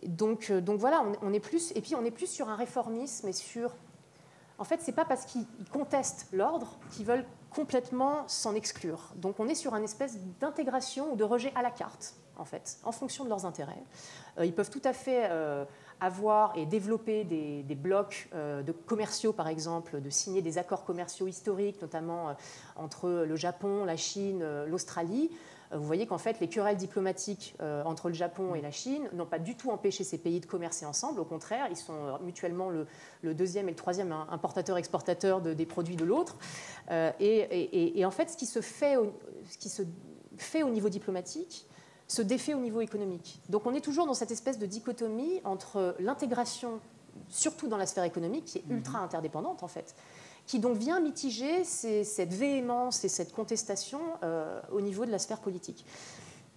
donc, donc voilà, on, est plus, et puis on est plus sur un réformisme et sur en fait, ce n'est pas parce qu'ils contestent l'ordre qu'ils veulent complètement s'en exclure. Donc on est sur une espèce d'intégration ou de rejet à la carte, en fait, en fonction de leurs intérêts. Euh, ils peuvent tout à fait euh, avoir et développer des, blocs de commerciaux, par exemple, de signer des accords commerciaux historiques, notamment entre le Japon, la Chine, l'Australie, vous voyez qu'en fait, les querelles diplomatiques entre le Japon et la Chine n'ont pas du tout empêché ces pays de commercer ensemble. Au contraire, ils sont mutuellement le, deuxième et le troisième importateur-exportateur des produits de l'autre. Et, en fait, ce qui se fait, ce qui se fait au niveau diplomatique, se défait au niveau économique. Donc on est toujours dans cette espèce de dichotomie entre l'intégration, surtout dans la sphère économique, qui est mhm. ultra interdépendante en fait, qui donc vient mitiger cette véhémence et cette contestation euh, au niveau de la sphère politique.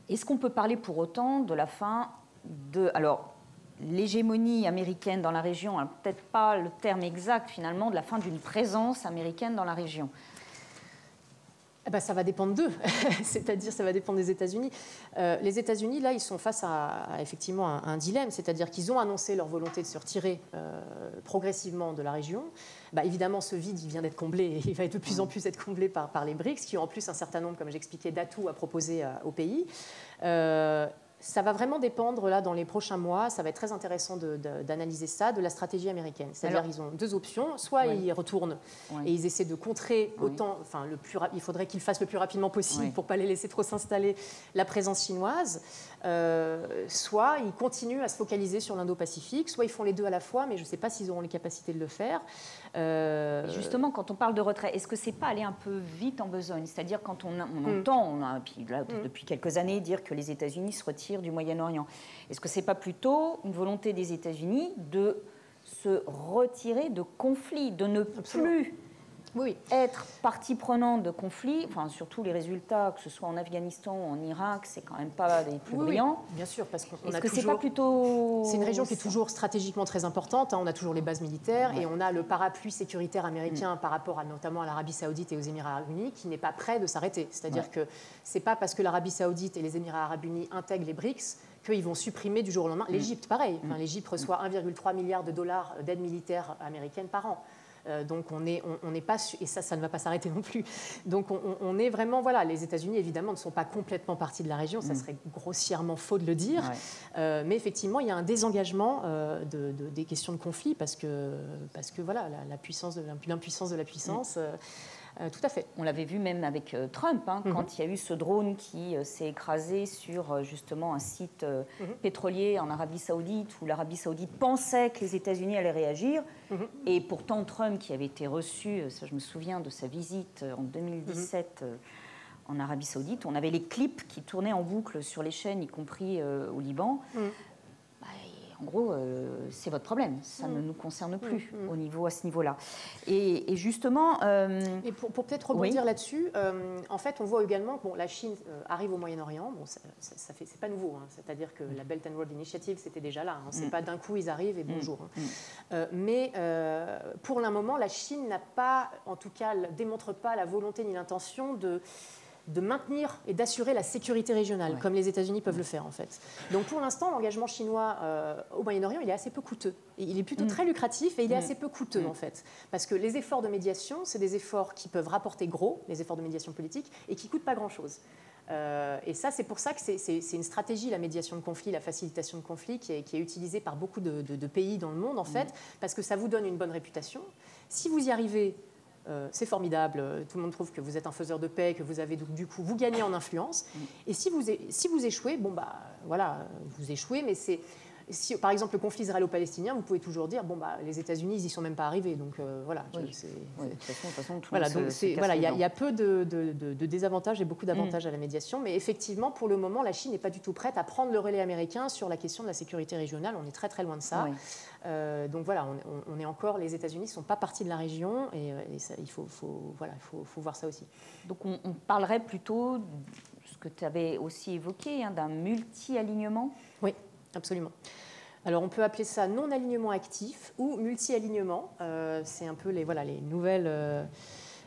Est-ce qu'on peut parler pour autant de la fin de... Alors, l'hégémonie américaine dans la région, hein, peut-être pas le terme exact finalement, de la fin d'une présence américaine dans la région? Eh ben, ça va dépendre d'eux, c'est-à-dire ça va dépendre des États-Unis. Euh, les États-Unis, là, ils sont face à, effectivement un, dilemme, c'est-à-dire qu'ils ont annoncé leur volonté de se retirer euh, progressivement de la région. Bah, évidemment, ce vide, il vient d'être comblé et il va de plus en plus être comblé par, les BRICS, qui ont en plus un certain nombre, comme j'expliquais, d'atouts à proposer euh, au pays. Ça va vraiment dépendre, là, dans les prochains mois, ça va être très intéressant d'analyser ça, de la stratégie américaine. C'est-à-dire qu'ils ont deux options. Soit ils retournent et ils essaient de contrer autant, enfin, le plus, il faudrait qu'ils fassent le plus rapidement possible pour ne pas les laisser trop s'installer, la présence chinoise. Euh, soit ils continuent à se focaliser sur l'Indo-Pacifique, soit ils font les deux à la fois, mais je ne sais pas s'ils auront les capacités de le faire. Euh, justement, quand on parle de retrait, est-ce que c'est pas aller un peu vite en besogne? C'est-à-dire quand on, mm. entend, on a, mm. depuis quelques années, dire que les États-Unis se retirent du Moyen-Orient. Est-ce que c'est pas plutôt une volonté des États-Unis de se retirer de conflits, de ne plus oui. être partie prenante de conflits, enfin, surtout les résultats, que ce soit en Afghanistan ou en Irak, c'est quand même pas des plus brillants. bien sûr, parce qu'on a que toujours... c'est pas plutôt... C'est une région qui est toujours stratégiquement très importante. Hein. On a toujours les bases militaires et on a le parapluie sécuritaire américain mm. par rapport à, notamment à l'Arabie Saoudite et aux Émirats Arabes Unis qui n'est pas prêt de s'arrêter. C'est-à-dire que c'est pas parce que l'Arabie Saoudite et les Émirats Arabes Unis intègrent les BRICS qu'ils vont supprimer du jour au lendemain. Mm. L'Égypte, pareil. Mm. L'Égypte reçoit 1,3 milliard de dollars d'aide militaire américaine par an. Euh, donc on n'est on, pas et ça, ça ne va pas s'arrêter non plus. Donc on, est vraiment voilà, les États-Unis évidemment ne sont pas complètement partie de la région, ça mm. serait grossièrement faux de le dire, euh, mais effectivement il y a un désengagement euh, de, des questions de conflit parce que parce que voilà la, puissance de l'impuissance de la puissance. Mm. Euh, tout à fait. On l'avait vu même avec euh, Trump, hein, mhm. quand il y a eu ce drone qui euh, s'est écrasé sur justement un site mhm. pétrolier en Arabie Saoudite, où l'Arabie Saoudite pensait que les États-Unis allaient réagir. Mhm. Et pourtant, Trump, qui avait été reçu, ça je me souviens de sa visite en 2017 en Arabie Saoudite, on avait les clips qui tournaient en boucle sur les chaînes, y compris au Liban en gros, euh, c'est votre problème. Ça ne mm. nous concerne plus mm, mm. au niveau, à ce niveau-là. Et, justement. Euh, et pour, peut-être rebondir là-dessus, euh, en fait, on voit également que bon, la Chine arrive au Moyen-Orient. Bon, ça, ça, fait, c'est pas nouveau. Hein. C'est-à-dire que la Belt and Road Initiative, c'était déjà là. Hein. C'est pas d'un coup ils arrivent et bonjour. Hein. mais pour un moment, la Chine n'a pas, en tout cas, démontre pas la volonté ni l'intention de de maintenir et d'assurer la sécurité régionale, comme les États-Unis peuvent le faire en fait. Donc pour l'instant, l'engagement chinois euh, au Moyen-Orient, il est assez peu coûteux. il est plutôt mm. très lucratif et il est mm. assez peu coûteux mm. en fait. Parce que les efforts de médiation, c'est des efforts qui peuvent rapporter gros, les efforts de médiation politique, et qui ne coûtent pas grand-chose. Euh, et ça, c'est pour ça que c'est une stratégie, la médiation de conflit, la facilitation de conflit, qui est, utilisée par beaucoup de, de, pays dans le monde, en fait, parce que ça vous donne une bonne réputation. Si vous y arrivez euh, c'est formidable, tout le monde trouve que vous êtes un faiseur de paix, que vous avez du coup, vous gagnez en influence. Mm. Et si vous, si vous échouez, bon bah voilà, vous échouez, mais c'est si, par exemple, le conflit israélo-palestinien, vous pouvez toujours dire bon, bah, les États-Unis, ils n'y sont même pas arrivés. Donc voilà. de voilà, il y, a peu de, désavantages et beaucoup d'avantages mm. à la médiation. Mais effectivement, pour le moment, la Chine n'est pas du tout prête à prendre le relais américain sur la question de la sécurité régionale. On est très très loin de ça. Euh, donc voilà, on, est encore, les États-Unis ne sont pas partie de la région et, euh, il faut, voilà, faut, voir ça aussi. Donc on, parlerait plutôt, ce que tu avais aussi évoqué, hein, d'un multi-alignement? Oui, absolument. Alors on peut appeler ça non-alignement actif ou multi-alignement. Euh, c'est un peu les, voilà, les nouvelles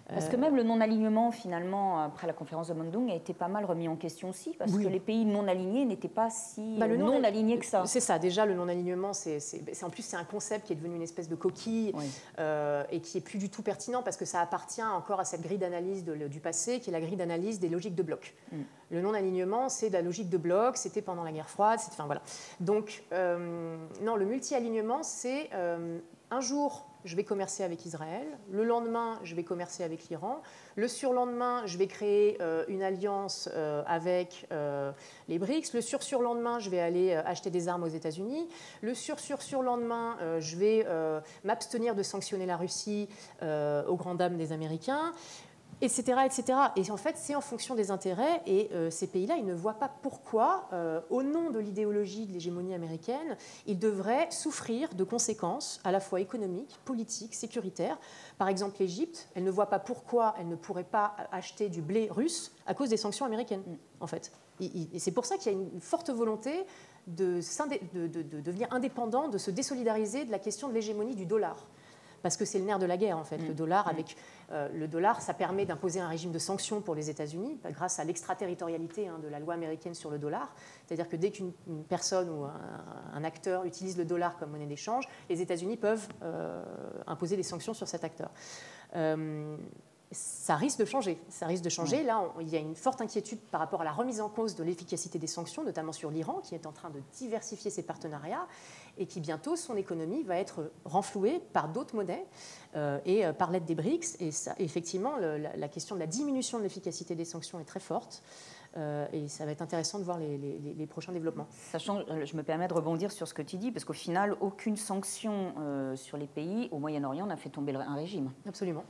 Parce que même le non-alignement, finalement, après la conférence de Bandung, a été pas mal remis en question aussi, parce que les pays non alignés n'étaient pas si bah, non, alignés que ça. C'est ça, déjà, le non-alignement, c'est, en plus, c'est un concept qui est devenu une espèce de coquille et qui est plus du tout pertinent parce que ça appartient encore à cette grille d'analyse du passé, qui est la grille d'analyse des logiques de bloc. Mm. Le non-alignement, c'est de la logique de bloc, c'était pendant la guerre froide, enfin voilà. Donc, non, le multi-alignement, c'est un jour, je vais commercer avec Israël, le lendemain, je vais commercer avec l'Iran, le surlendemain, je vais créer euh, une alliance euh, avec euh, les BRICS, le sur-surlendemain, je vais aller acheter des armes aux États-Unis, le sur-sur-surlendemain, je vais m'abstenir de sanctionner la Russie aux grandes dames des Américains etc., etc. Et en fait, c'est en fonction des intérêts. Et euh, ces pays-là, ils ne voient pas pourquoi, euh, au nom de l'idéologie de l'hégémonie américaine, ils devraient souffrir de conséquences à la fois économiques, politiques, sécuritaires. Par exemple, l'Égypte, elle ne voit pas pourquoi elle ne pourrait pas acheter du blé russe à cause des sanctions américaines, en fait. Et c'est pour ça qu'il y a une forte volonté de, de, de, devenir indépendant, de se désolidariser de la question de l'hégémonie du dollar parce que c'est le nerf de la guerre en fait. Le mm. dollar, mm. avec euh, le dollar, ça permet d'imposer un régime de sanctions pour les États-Unis bah, grâce à l'extraterritorialité hein, de la loi américaine sur le dollar. C'est-à-dire que dès qu'une personne ou un, acteur utilise le dollar comme monnaie d'échange, les États-Unis peuvent euh, imposer des sanctions sur cet acteur. Euh, ça risque de changer. Ça risque de changer. Là, il y a une forte inquiétude par rapport à la remise en cause de l'efficacité des sanctions, notamment sur l'Iran, qui est en train de diversifier ses partenariats et qui bientôt, son économie va être renflouée par d'autres monnaies euh, et euh, par l'aide des BRICS. Et ça, effectivement, la, question de la diminution de l'efficacité des sanctions est très forte. Euh, et ça va être intéressant de voir les, prochains développements. Sachant, je me permets de rebondir sur ce que tu dis, parce qu'au final, aucune sanction sur les pays au Moyen-Orient n'a fait tomber un régime. Absolument.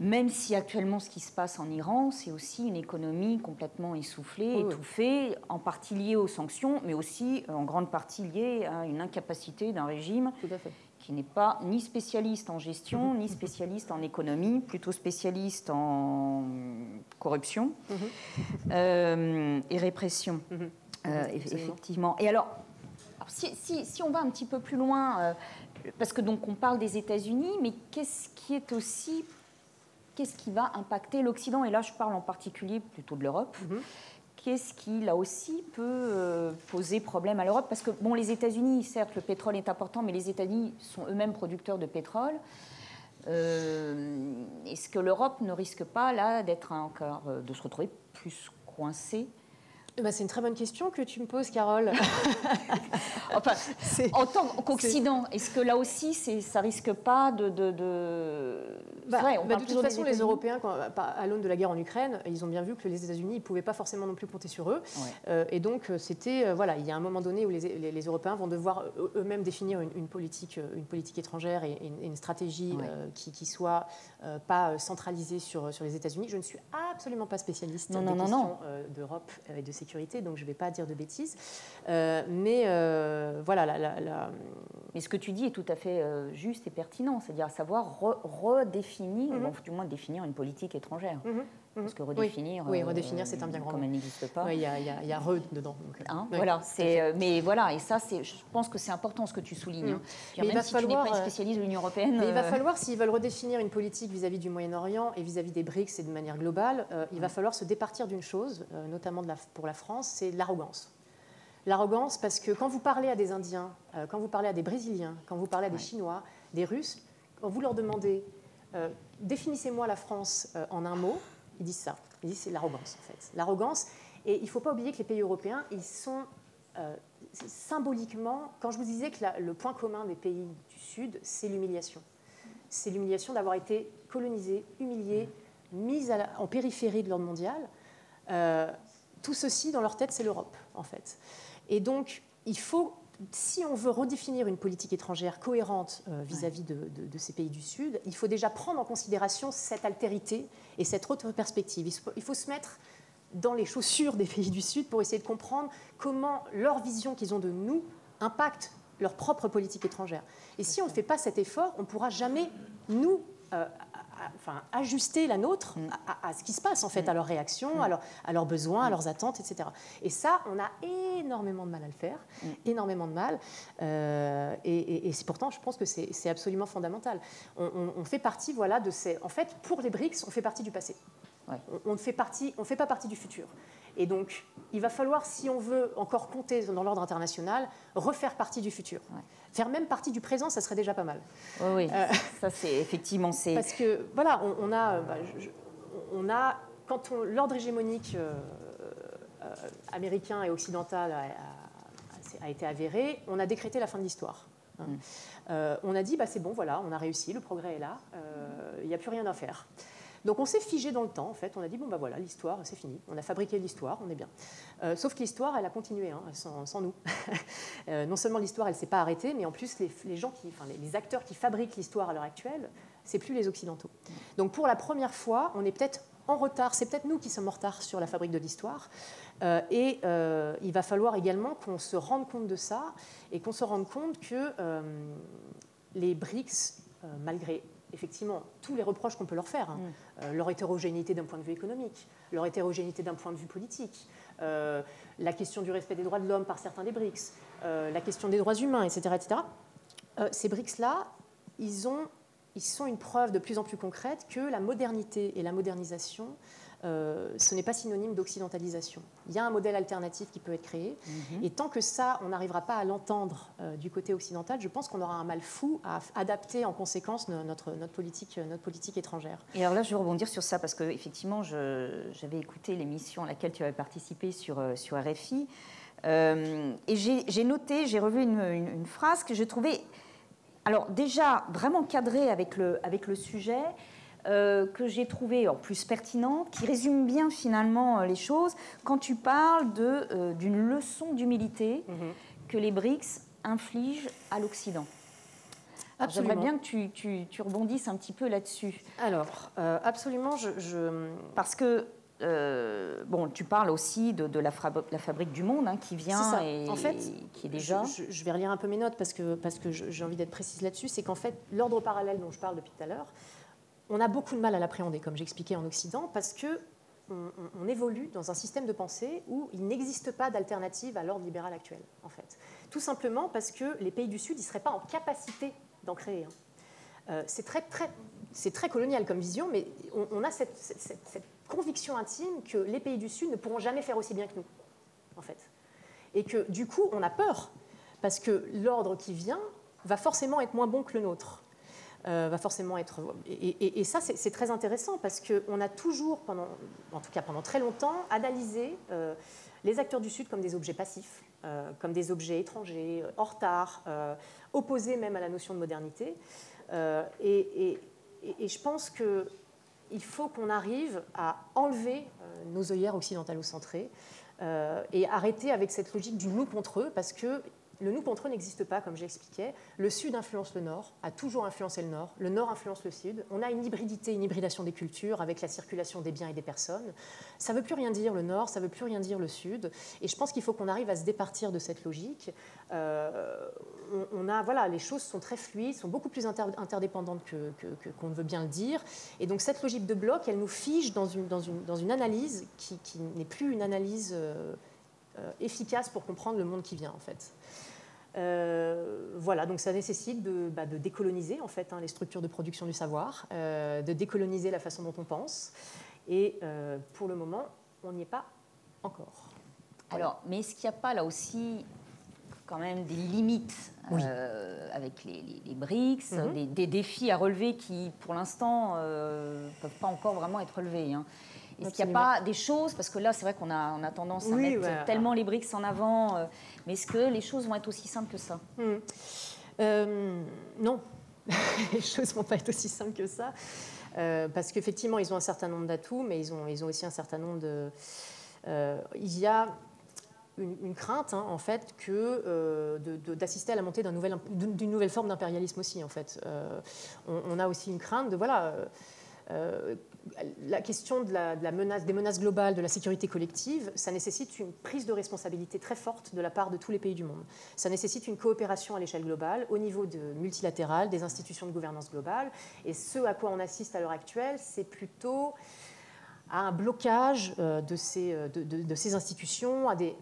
Même si actuellement ce qui se passe en Iran, c'est aussi une économie complètement essoufflée, étouffée, en partie liée aux sanctions, mais aussi euh, en grande partie liée à une incapacité d'un régime qui n'est pas ni spécialiste en gestion, ni spécialiste en économie, plutôt spécialiste en corruption mhm. euh, et répression. Mhm. Euh, effectivement. Et alors, si, on va un petit peu plus loin, parce que donc on parle des États-Unis, mais qu'est-ce qui est aussi qu'est-ce qui va impacter l'Occident? Et là, je parle en particulier plutôt de l'Europe. Mhm. Qu'est-ce qui, là aussi, peut euh, poser problème à l'Europe? Parce que, bon, les États-Unis, certes, le pétrole est important, mais les États-Unis sont eux-mêmes producteurs de pétrole. Euh, est-ce que l'Europe ne risque pas, là, d'être encore, euh, de se retrouver plus coincée ben, c'est une très bonne question que tu me poses, Carole. enfin, en tant qu'Occident, est-ce que là aussi, ça risque pas de... de, bah, bah, de toute façon, les Européens, à l'aune de la guerre en Ukraine, ils ont bien vu que les États-Unis ne pouvaient pas forcément non plus compter sur eux. Euh, et donc, euh, c'était... Euh, voilà, il y a un moment donné où les, les, Européens vont devoir eux-mêmes définir une, politique, une politique étrangère et, une, stratégie qui, qui, soit pas centralisée sur, sur les États-Unis. Je ne suis absolument pas spécialiste non, des questions d'Europe et de sécurité, donc je ne vais pas dire de bêtises. Euh, mais euh, voilà, la, Mais ce que tu dis est tout à fait euh, juste et pertinent, c'est-à-dire savoir redéfinir, mhm. ou du moins définir une politique étrangère. Mhm. Mhm. Parce que redéfinir. Oui, redéfinir, c'est un bien grand Comme elle n'existe pas. Il y, a, re dedans. Hein, voilà, c'est, mais voilà, et ça, c'est, je pense que c'est important ce que tu soulignes. Hein. Mais il va si falloir, tu n'es pas spécialiste de l'Union européenne. Mais il va falloir, s'ils veulent redéfinir une politique vis-à-vis du Moyen-Orient et vis-à-vis des BRICS et de manière globale, il va falloir se départir d'une chose, notamment de la, pour la France, c'est l'arrogance. L'arrogance, parce que quand vous parlez à des Indiens, euh, quand vous parlez à des Brésiliens, quand vous parlez à des Chinois, des Russes, quand vous leur demandez euh, définissez-moi la France euh, en un mot, ils disent ça. Ils disent c'est l'arrogance en fait. L'arrogance. Et il ne faut pas oublier que les pays européens, ils sont symboliquement, quand je vous disais que le point commun des pays du Sud, c'est l'humiliation. C'est l'humiliation d'avoir été colonisés, humiliés, mis en périphérie de l'ordre mondial. tout ceci, dans leur tête, c'est l'Europe, en fait. Et donc, il faut, si on veut redéfinir une politique étrangère cohérente euh, vis-à-vis de, ces pays du Sud, il faut déjà prendre en considération cette altérité et cette autre perspective. Il faut, se mettre dans les chaussures des pays du Sud pour essayer de comprendre comment leur vision qu'ils ont de nous impacte leur propre politique étrangère. Et si on ne fait pas cet effort, on ne pourra jamais, nous, euh, enfin, ajuster la nôtre mm. à, ce qui se passe en fait, mm. à leurs réactions, mm. à, leurs besoins, à leurs attentes, etc. Et ça, on a énormément de mal à le faire, énormément de mal. Euh, et, c'est pourtant, je pense que c'est absolument fondamental. On, fait partie, voilà, de ces. En fait, pour les BRICS, on fait partie du passé. On ne fait, partie, on fait pas partie du futur. Et donc, il va falloir, si on veut encore compter dans l'ordre international, refaire partie du futur. Faire même partie du présent, ça serait déjà pas mal. Oui, oui. Euh, ça c'est effectivement c'est. Parce que voilà, on, a, bah, on a, quand l'ordre hégémonique euh, euh, américain et occidental a, été avéré, on a décrété la fin de l'histoire. Hein. Mm. on a dit, bah, c'est bon, voilà, on a réussi, le progrès est là, il n'y a plus rien à faire. Donc on s'est figé dans le temps, en fait. On a dit, bon, bah voilà, l'histoire, c'est fini. On a fabriqué l'histoire, on est bien. Euh, sauf que l'histoire, elle a continué, hein, sans, nous. Euh, non seulement l'histoire, elle ne s'est pas arrêtée, mais en plus, les, gens qui, enfin, les, acteurs qui fabriquent l'histoire à l'heure actuelle, c'est plus les Occidentaux. Donc pour la première fois, on est peut-être en retard. C'est peut-être nous qui sommes en retard sur la fabrique de l'histoire. Euh, et il va falloir également qu'on se rende compte de ça et qu'on se rende compte que les BRICS, malgré effectivement tous les reproches qu'on peut leur faire, hein. mm. euh, leur hétérogénéité d'un point de vue économique, leur hétérogénéité d'un point de vue politique, euh, la question du respect des droits de l'homme par certains des BRICS, euh, la question des droits humains, etc. etc. ces BRICS-là, ils, ont, ils sont une preuve de plus en plus concrète que la modernité et la modernisation euh, ce n'est pas synonyme d'occidentalisation. Il y a un modèle alternatif qui peut être créé. Mhm. Et tant que ça, on n'arrivera pas à l'entendre euh, du côté occidental, je pense qu'on aura un mal fou à adapter en conséquence notre, notre, politique, notre politique étrangère. Et alors là, je vais rebondir sur ça parce qu'effectivement, j'avais écouté l'émission à laquelle tu avais participé sur, euh, sur RFI. et j'ai noté, j'ai revu une, une, phrase que j'ai trouvée, alors déjà vraiment cadrée avec le, avec le sujet, euh, que j'ai trouvé en plus pertinent, qui résume bien finalement euh, les choses, quand tu parles euh, d'une leçon d'humilité mhm. que les BRICS infligent à l'Occident. J'aimerais bien que tu, tu, rebondisses un petit peu là-dessus. Alors, absolument, je, Parce que bon, tu parles aussi de, la, la, fabrique du monde hein, qui vient et en fait, qui est déjà. Je, je, vais relire un peu mes notes parce que, parce que j'ai envie d'être précise là-dessus. C'est qu'en fait, l'ordre parallèle dont je parle depuis tout à l'heure, on a beaucoup de mal à l'appréhender, comme j'expliquais en Occident, parce que on, évolue dans un système de pensée où il n'existe pas d'alternative à l'ordre libéral actuel, en fait. Tout simplement parce que les pays du Sud, ne seraient pas en capacité d'en créer euh, c'est très colonial comme vision, mais on, a cette, cette, conviction intime que les pays du Sud ne pourront jamais faire aussi bien que nous, en fait. Et que du coup, on a peur, parce que l'ordre qui vient va forcément être moins bon que le nôtre. Euh, va forcément être. Et, ça, c'est très intéressant parce qu'on a toujours, pendant, en tout cas pendant très longtemps, analysé euh, les acteurs du Sud comme des objets passifs, euh, comme des objets étrangers, en retard, opposés même à la notion de modernité. Et, je pense qu'il faut qu'on arrive à enlever nos œillères occidentalo-centrées et arrêter avec cette logique du nous contre eux parce que le nous contre eux n'existe pas, comme j'expliquais. Le Sud influence le Nord, a toujours influencé le Nord. Le Nord influence le Sud. On a une hybridité, une hybridation des cultures avec la circulation des biens et des personnes. Ça ne veut plus rien dire le Nord, ça ne veut plus rien dire le Sud. Et je pense qu'il faut qu'on arrive à se départir de cette logique. Euh, on, a, voilà, les choses sont très fluides, sont beaucoup plus interdépendantes qu'on ne veut bien le dire. Et donc cette logique de bloc, elle nous fige dans une, dans une, dans une analyse qui, n'est plus une analyse euh, efficace pour comprendre le monde qui vient, en fait. Euh, voilà, donc ça nécessite de, bah, décoloniser en fait hein, les structures de production du savoir, euh, de décoloniser la façon dont on pense. Et euh, pour le moment, on n'y est pas encore. Alors, mais est-ce qu'il n'y a pas là aussi quand même des limites avec les, les, BRICS, mhm. des, défis à relever qui, pour l'instant, ne peuvent pas encore vraiment être relevés hein? Est-ce qu'il n'y a pas des choses, parce que là c'est vrai qu'on a, on a tendance à mettre tellement les briques en avant, euh, mais est-ce que les choses vont être aussi simples que ça? Hmm. euh, Non, les choses ne vont pas être aussi simples que ça, euh, parce qu'effectivement ils ont un certain nombre d'atouts, mais ils ont, ils ont aussi un certain nombre de... il y a une, crainte, hein, en fait, que d'assister à la montée d'une nouvelle, nouvelle, forme d'impérialisme aussi, en fait. On, on, a aussi une crainte de, voilà la question des menaces globales, de la sécurité collective, ça nécessite une prise de responsabilité très forte de la part de tous les pays du monde. Ça nécessite une coopération à l'échelle globale, au niveau de multilatéral, des institutions de gouvernance globale. Et ce à quoi on assiste à l'heure actuelle, c'est plutôt à un blocage de ces, de, ces institutions, à des,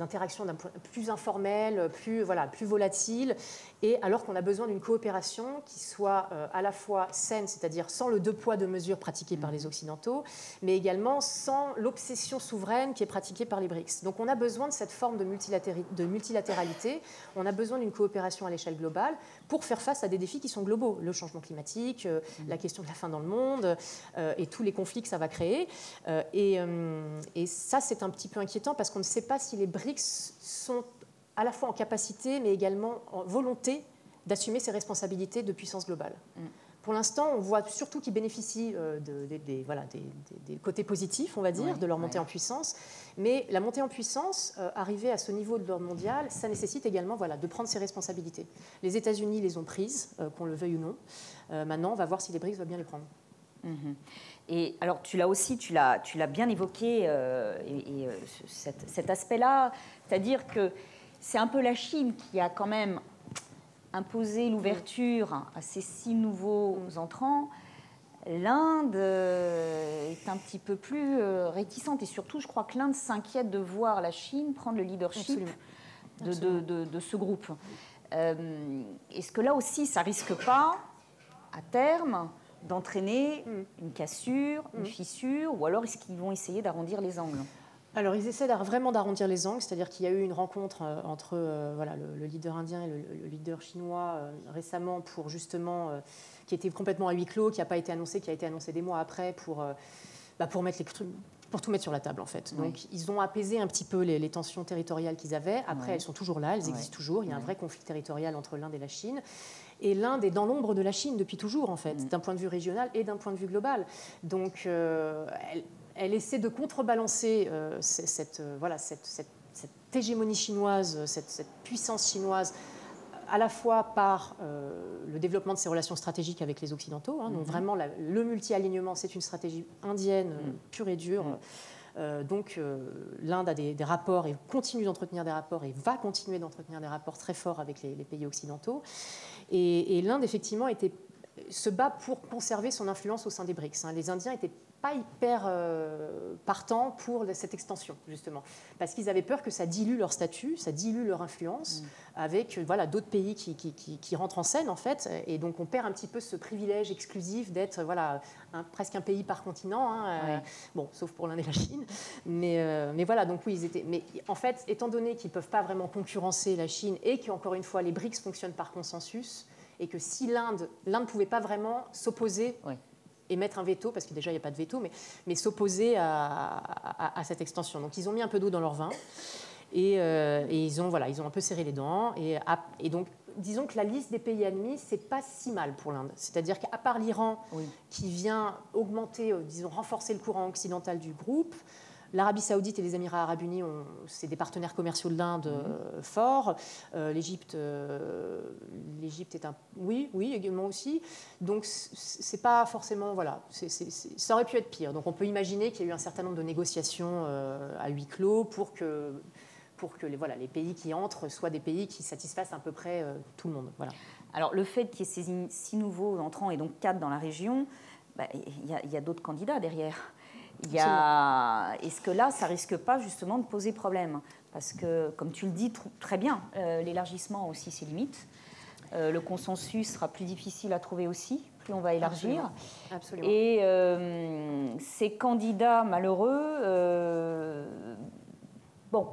interactions plus informelles, plus volatiles, et alors qu'on a besoin d'une coopération qui soit euh, à la fois saine, c'est-à-dire sans le deux poids, deux mesures pratiqué par les Occidentaux, mais également sans l'obsession souveraine qui est pratiquée par les BRICS. Donc on a besoin de cette forme de, de multilatéralité, on a besoin d'une coopération à l'échelle globale pour faire face à des défis qui sont globaux, le changement climatique, euh, la question de la faim dans le monde, euh, et tous les conflits que ça va créer. et, et ça, c'est un petit peu inquiétant parce qu'on ne sait pas si les BRICS sont à la fois en capacité, mais également en volonté d'assumer ses responsabilités de puissance globale. Mm. Pour l'instant, on voit surtout qu'ils bénéficient euh, des, voilà, des, côtés positifs, on va dire, de leur montée en puissance. Mais la montée en puissance, euh, arrivée à ce niveau de l'ordre mondial, ça nécessite également voilà, de prendre ses responsabilités. Les États-Unis les ont prises, euh, qu'on le veuille ou non. maintenant, on va voir si les BRICS vont bien les prendre. Mm-hmm. Et alors, tu l'as aussi, tu l'as, tu l'as bien évoqué, euh, et, cet, aspect-là, c'est-à-dire que c'est un peu la Chine qui a quand même imposé l'ouverture à ces six nouveaux entrants. L'Inde euh, est un petit peu plus réticente, et surtout, je crois que l'Inde s'inquiète de voir la Chine prendre le leadership De, de, de, ce groupe. est-ce que là aussi, ça risque pas, à terme, d'entraîner mm. une cassure, une mm. fissure, ou alors est-ce qu'ils vont essayer d'arrondir les angles? Alors, ils essaient vraiment d'arrondir les angles, c'est-à-dire qu'il y a eu une rencontre euh, entre euh, voilà, le, leader indien et le, leader chinois euh, récemment pour justement, qui était complètement à huis clos, qui n'a pas été annoncé, qui a été annoncé des mois après pour, bah, pour mettre les pour tout mettre sur la table en fait. Donc ils ont apaisé un petit peu les, tensions territoriales qu'ils avaient. Après, elles sont toujours là, elles existent toujours. Il y a un vrai conflit territorial entre l'Inde et la Chine. Et l'Inde est dans l'ombre de la Chine depuis toujours, en fait, mm. d'un point de vue régional et d'un point de vue global. Donc, euh, elle, essaie de contrebalancer euh, cette, euh, voilà, cette, hégémonie chinoise, cette, puissance chinoise à la fois par le développement de ses relations stratégiques avec les Occidentaux. Hein, donc mm-hmm. vraiment, le multi-alignement, c'est une stratégie indienne mm. pure et dure. Mm. donc l'Inde a des, rapports et continue d'entretenir des rapports et va continuer d'entretenir des rapports très forts avec les, les pays occidentaux. Et, l'Inde, effectivement, était, se bat pour conserver son influence au sein des BRICS. Hein. Les Indiens n'étaient pas hyper euh, partants pour cette extension, justement, parce qu'ils avaient peur que ça dilue leur statut, ça dilue leur influence, mm. avec voilà, d'autres pays qui, qui, rentrent en scène, en fait, et donc on perd un petit peu ce privilège exclusif d'être voilà, presque un pays par continent, hein, euh, bon, sauf pour l'Inde et la Chine, mais, euh, mais voilà, donc oui, ils étaient... Mais en fait, étant donné qu'ils ne peuvent pas vraiment concurrencer la Chine, et qu'encore une fois, les BRICS fonctionnent par consensus, et que si l'Inde ne pouvait pas vraiment s'opposer mettre un veto, parce que déjà il n'y a pas de veto, mais, mais s'opposer à, à, cette extension. Donc ils ont mis un peu d'eau dans leur vin et, euh, et, ils, ont, voilà, ils ont un peu serré les dents. Et, et donc disons que la liste des pays admis, c'est pas si mal pour l'Inde. C'est-à-dire qu'à part l'Iran, qui vient augmenter, euh, disons, renforcer le courant occidental du groupe, L'Arabie saoudite et les Émirats arabes unis, c'est des partenaires commerciaux de l'Inde mhm. euh, forts. Euh, L'Égypte, euh, l'Égypte est un... Oui, oui, également aussi. Donc, c'est pas forcément... Voilà, ça aurait pu être pire. Donc, on peut imaginer qu'il y a eu un certain nombre de négociations à huis clos pour que, pour que les, voilà, les pays qui entrent soient des pays qui satisfassent à peu près tout le monde. Voilà. Alors, le fait qu'il y ait ces six nouveaux entrants et donc quatre dans la région, bah, il y a, a d'autres candidats derrière. Est-ce que là, ça risque pas justement de poser problème? Parce que, comme tu le dis très bien, euh, l'élargissement a aussi ses limites. Euh, le consensus sera plus difficile à trouver aussi, plus on va élargir. Absolument. Et euh, ces candidats malheureux, bon,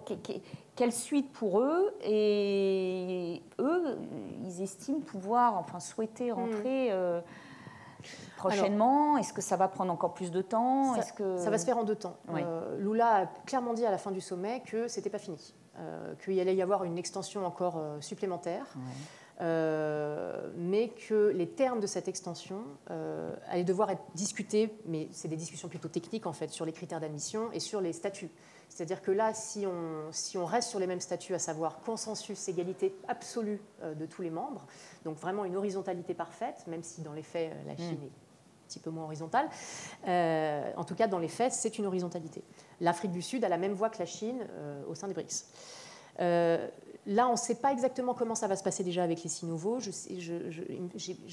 quelle suite pour eux? Et eux, ils estiment pouvoir, enfin, souhaiter hmm. rentrer prochainement Est-ce que ça va prendre encore plus de temps ça, que... ça va se faire en deux temps. Euh, Lula a clairement dit à la fin du sommet que c'était pas fini, euh, qu'il allait y avoir une extension encore euh, supplémentaire. mais que les termes de cette extension allaient devoir être discutés, mais c'est des discussions plutôt techniques en fait, sur les critères d'admission et sur les statuts. C'est-à-dire que là, si on, si on, reste sur les mêmes statuts, à savoir consensus, égalité absolue de tous les membres, donc vraiment une horizontalité parfaite, même si dans les faits, la Chine mm. est petit peu moins horizontale. en tout cas, dans les faits, c'est une horizontalité. L'Afrique du Sud a la même voie que la Chine au sein des BRICS. Là, on ne sait pas exactement comment ça va se passer déjà avec les six nouveaux. Je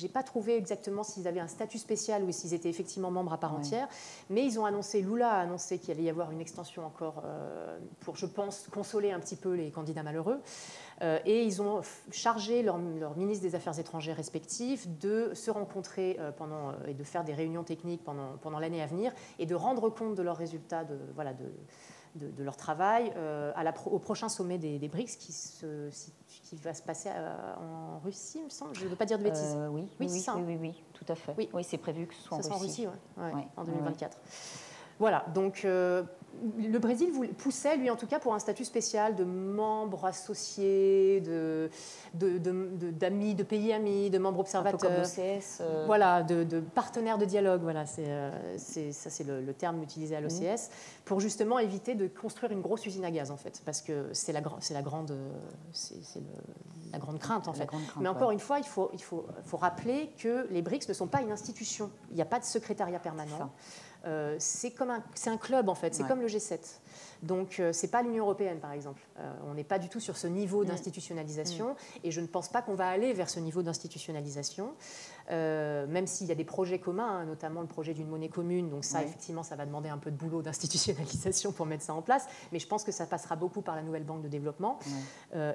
n'ai pas trouvé exactement s'ils avaient un statut spécial ou s'ils étaient effectivement membres à part entière. Mais ils ont annoncé, Lula a annoncé qu'il allait y avoir une extension encore euh, pour, je pense, consoler un petit peu les candidats malheureux. Euh, et ils ont chargé leurs leur ministres des Affaires étrangères respectifs de se rencontrer euh, pendant, et de faire des réunions techniques pendant, pendant l'année à venir et de rendre compte de leurs résultats de, voilà, de, de, leur travail euh, à la au prochain sommet des, BRICS qui, se, qui, va se passer euh, en Russie, il me semble. Je ne veux pas dire de bêtises. Euh, oui, oui, oui, oui, oui, tout à fait. Oui, oui c'est prévu que ce soit en Russie. en Russie, en 2024. Voilà, donc le Brésil poussait, lui en tout cas, pour un statut spécial de membre associé, de, d'amis, de, pays amis, de membres observateurs. Un peu comme euh. Voilà, de, de partenaires de dialogue. Voilà, c'est, euh, ça c'est le, terme utilisé à l'OCS mhm. pour justement éviter de construire une grosse usine à gaz en fait, parce que c'est la, c'est la grande, c'est, la grande crainte en fait. Mais encore une fois, il faut, il faut, faut rappeler que les BRICS ne sont pas une institution. Il n'y a pas de secrétariat permanent. Euh, c'est comme un, c'est un club en fait, c'est comme le G7. Donc, euh, ce n'est pas l'Union européenne, par exemple. Euh, on n'est pas du tout sur ce niveau d'institutionnalisation, et je ne pense pas qu'on va aller vers ce niveau d'institutionnalisation, euh, même s'il y a des projets communs, hein, notamment le projet d'une monnaie commune. Donc, ça, effectivement, ça va demander un peu de boulot d'institutionnalisation pour mettre ça en place, mais je pense que ça passera beaucoup par la nouvelle banque de développement.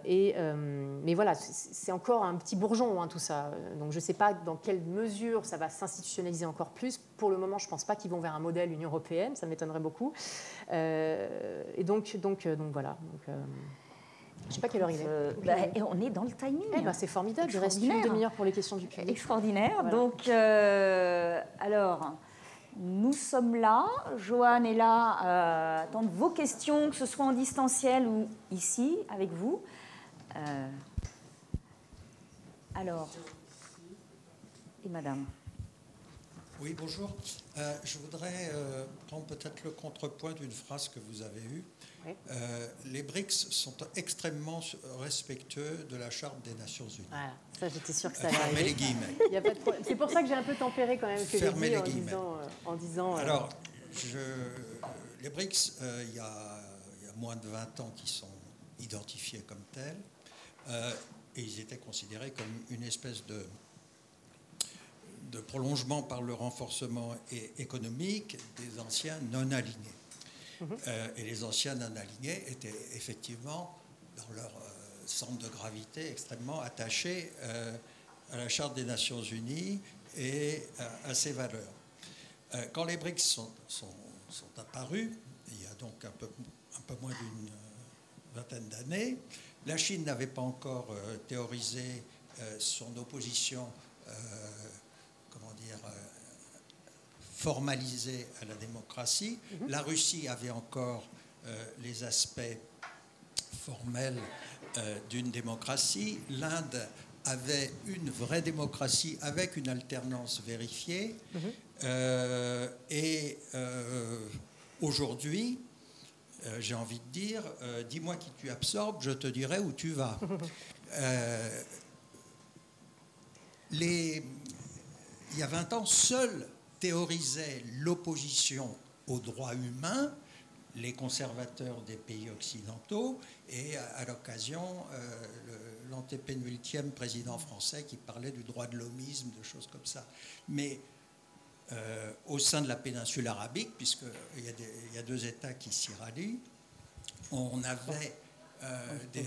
et, mais voilà, c'est encore un petit bourgeon, hein, tout ça. Donc, je ne sais pas dans quelle mesure ça va s'institutionnaliser encore plus. Pour le moment, je ne pense pas qu'ils vont vers un modèle Union européenne, ça m'étonnerait beaucoup. Euh, et donc, donc, euh, donc voilà. Donc, euh, je ne sais pas quelle heure il est. Bah, et on est dans le timing. Eh ben, c'est formidable. Il reste une demi-heure pour les questions du public. Extraordinaire. Donc, alors, nous sommes là. Joanne est là à attendre vos questions, que ce soit en distanciel ou ici, avec vous. alors, et madame oui, bonjour. Euh, je voudrais euh, prendre peut-être le contrepoint d'une phrase que vous avez eue. Euh, les BRICS sont extrêmement respectueux de la Charte des Nations Unies. Voilà, ça j'étais sûre que ça allait arriver. les guillemets. C'est pour ça que j'ai un peu tempéré quand même que Fermez les en disant, en disant Alors, je, les BRICS, il y, y a, moins de 20 ans qui sont identifiés comme tels, et ils étaient considérés comme une espèce de de prolongement par le renforcement économique des anciens non alignés. Mhm. Euh, et les anciens non alignés étaient effectivement, dans leur euh, centre de gravité, extrêmement attachés euh, à la Charte des Nations Unies et à ses valeurs. quand les BRICS sont, sont, apparus, il y a donc un peu, un peu moins d'une vingtaine d'années, la Chine n'avait pas encore théorisé son opposition formalisé à la démocratie. Mhm. La Russie avait encore euh, les aspects formels euh, d'une démocratie. L'Inde avait une vraie démocratie avec une alternance vérifiée. Mhm. et aujourd'hui, j'ai envie de dire, dis-moi qui tu absorbes, je te dirai où tu vas. les, il y a 20 ans, seuls théorisaient l'opposition aux droits humains les conservateurs des pays occidentaux et à, l'occasion euh, l'antépénultième président français qui parlait du droit de l'homisme, de choses comme ça. Mais euh, au sein de la péninsule arabique, puisqu'il y, y, a deux États qui s'y rallient, on avait euh, des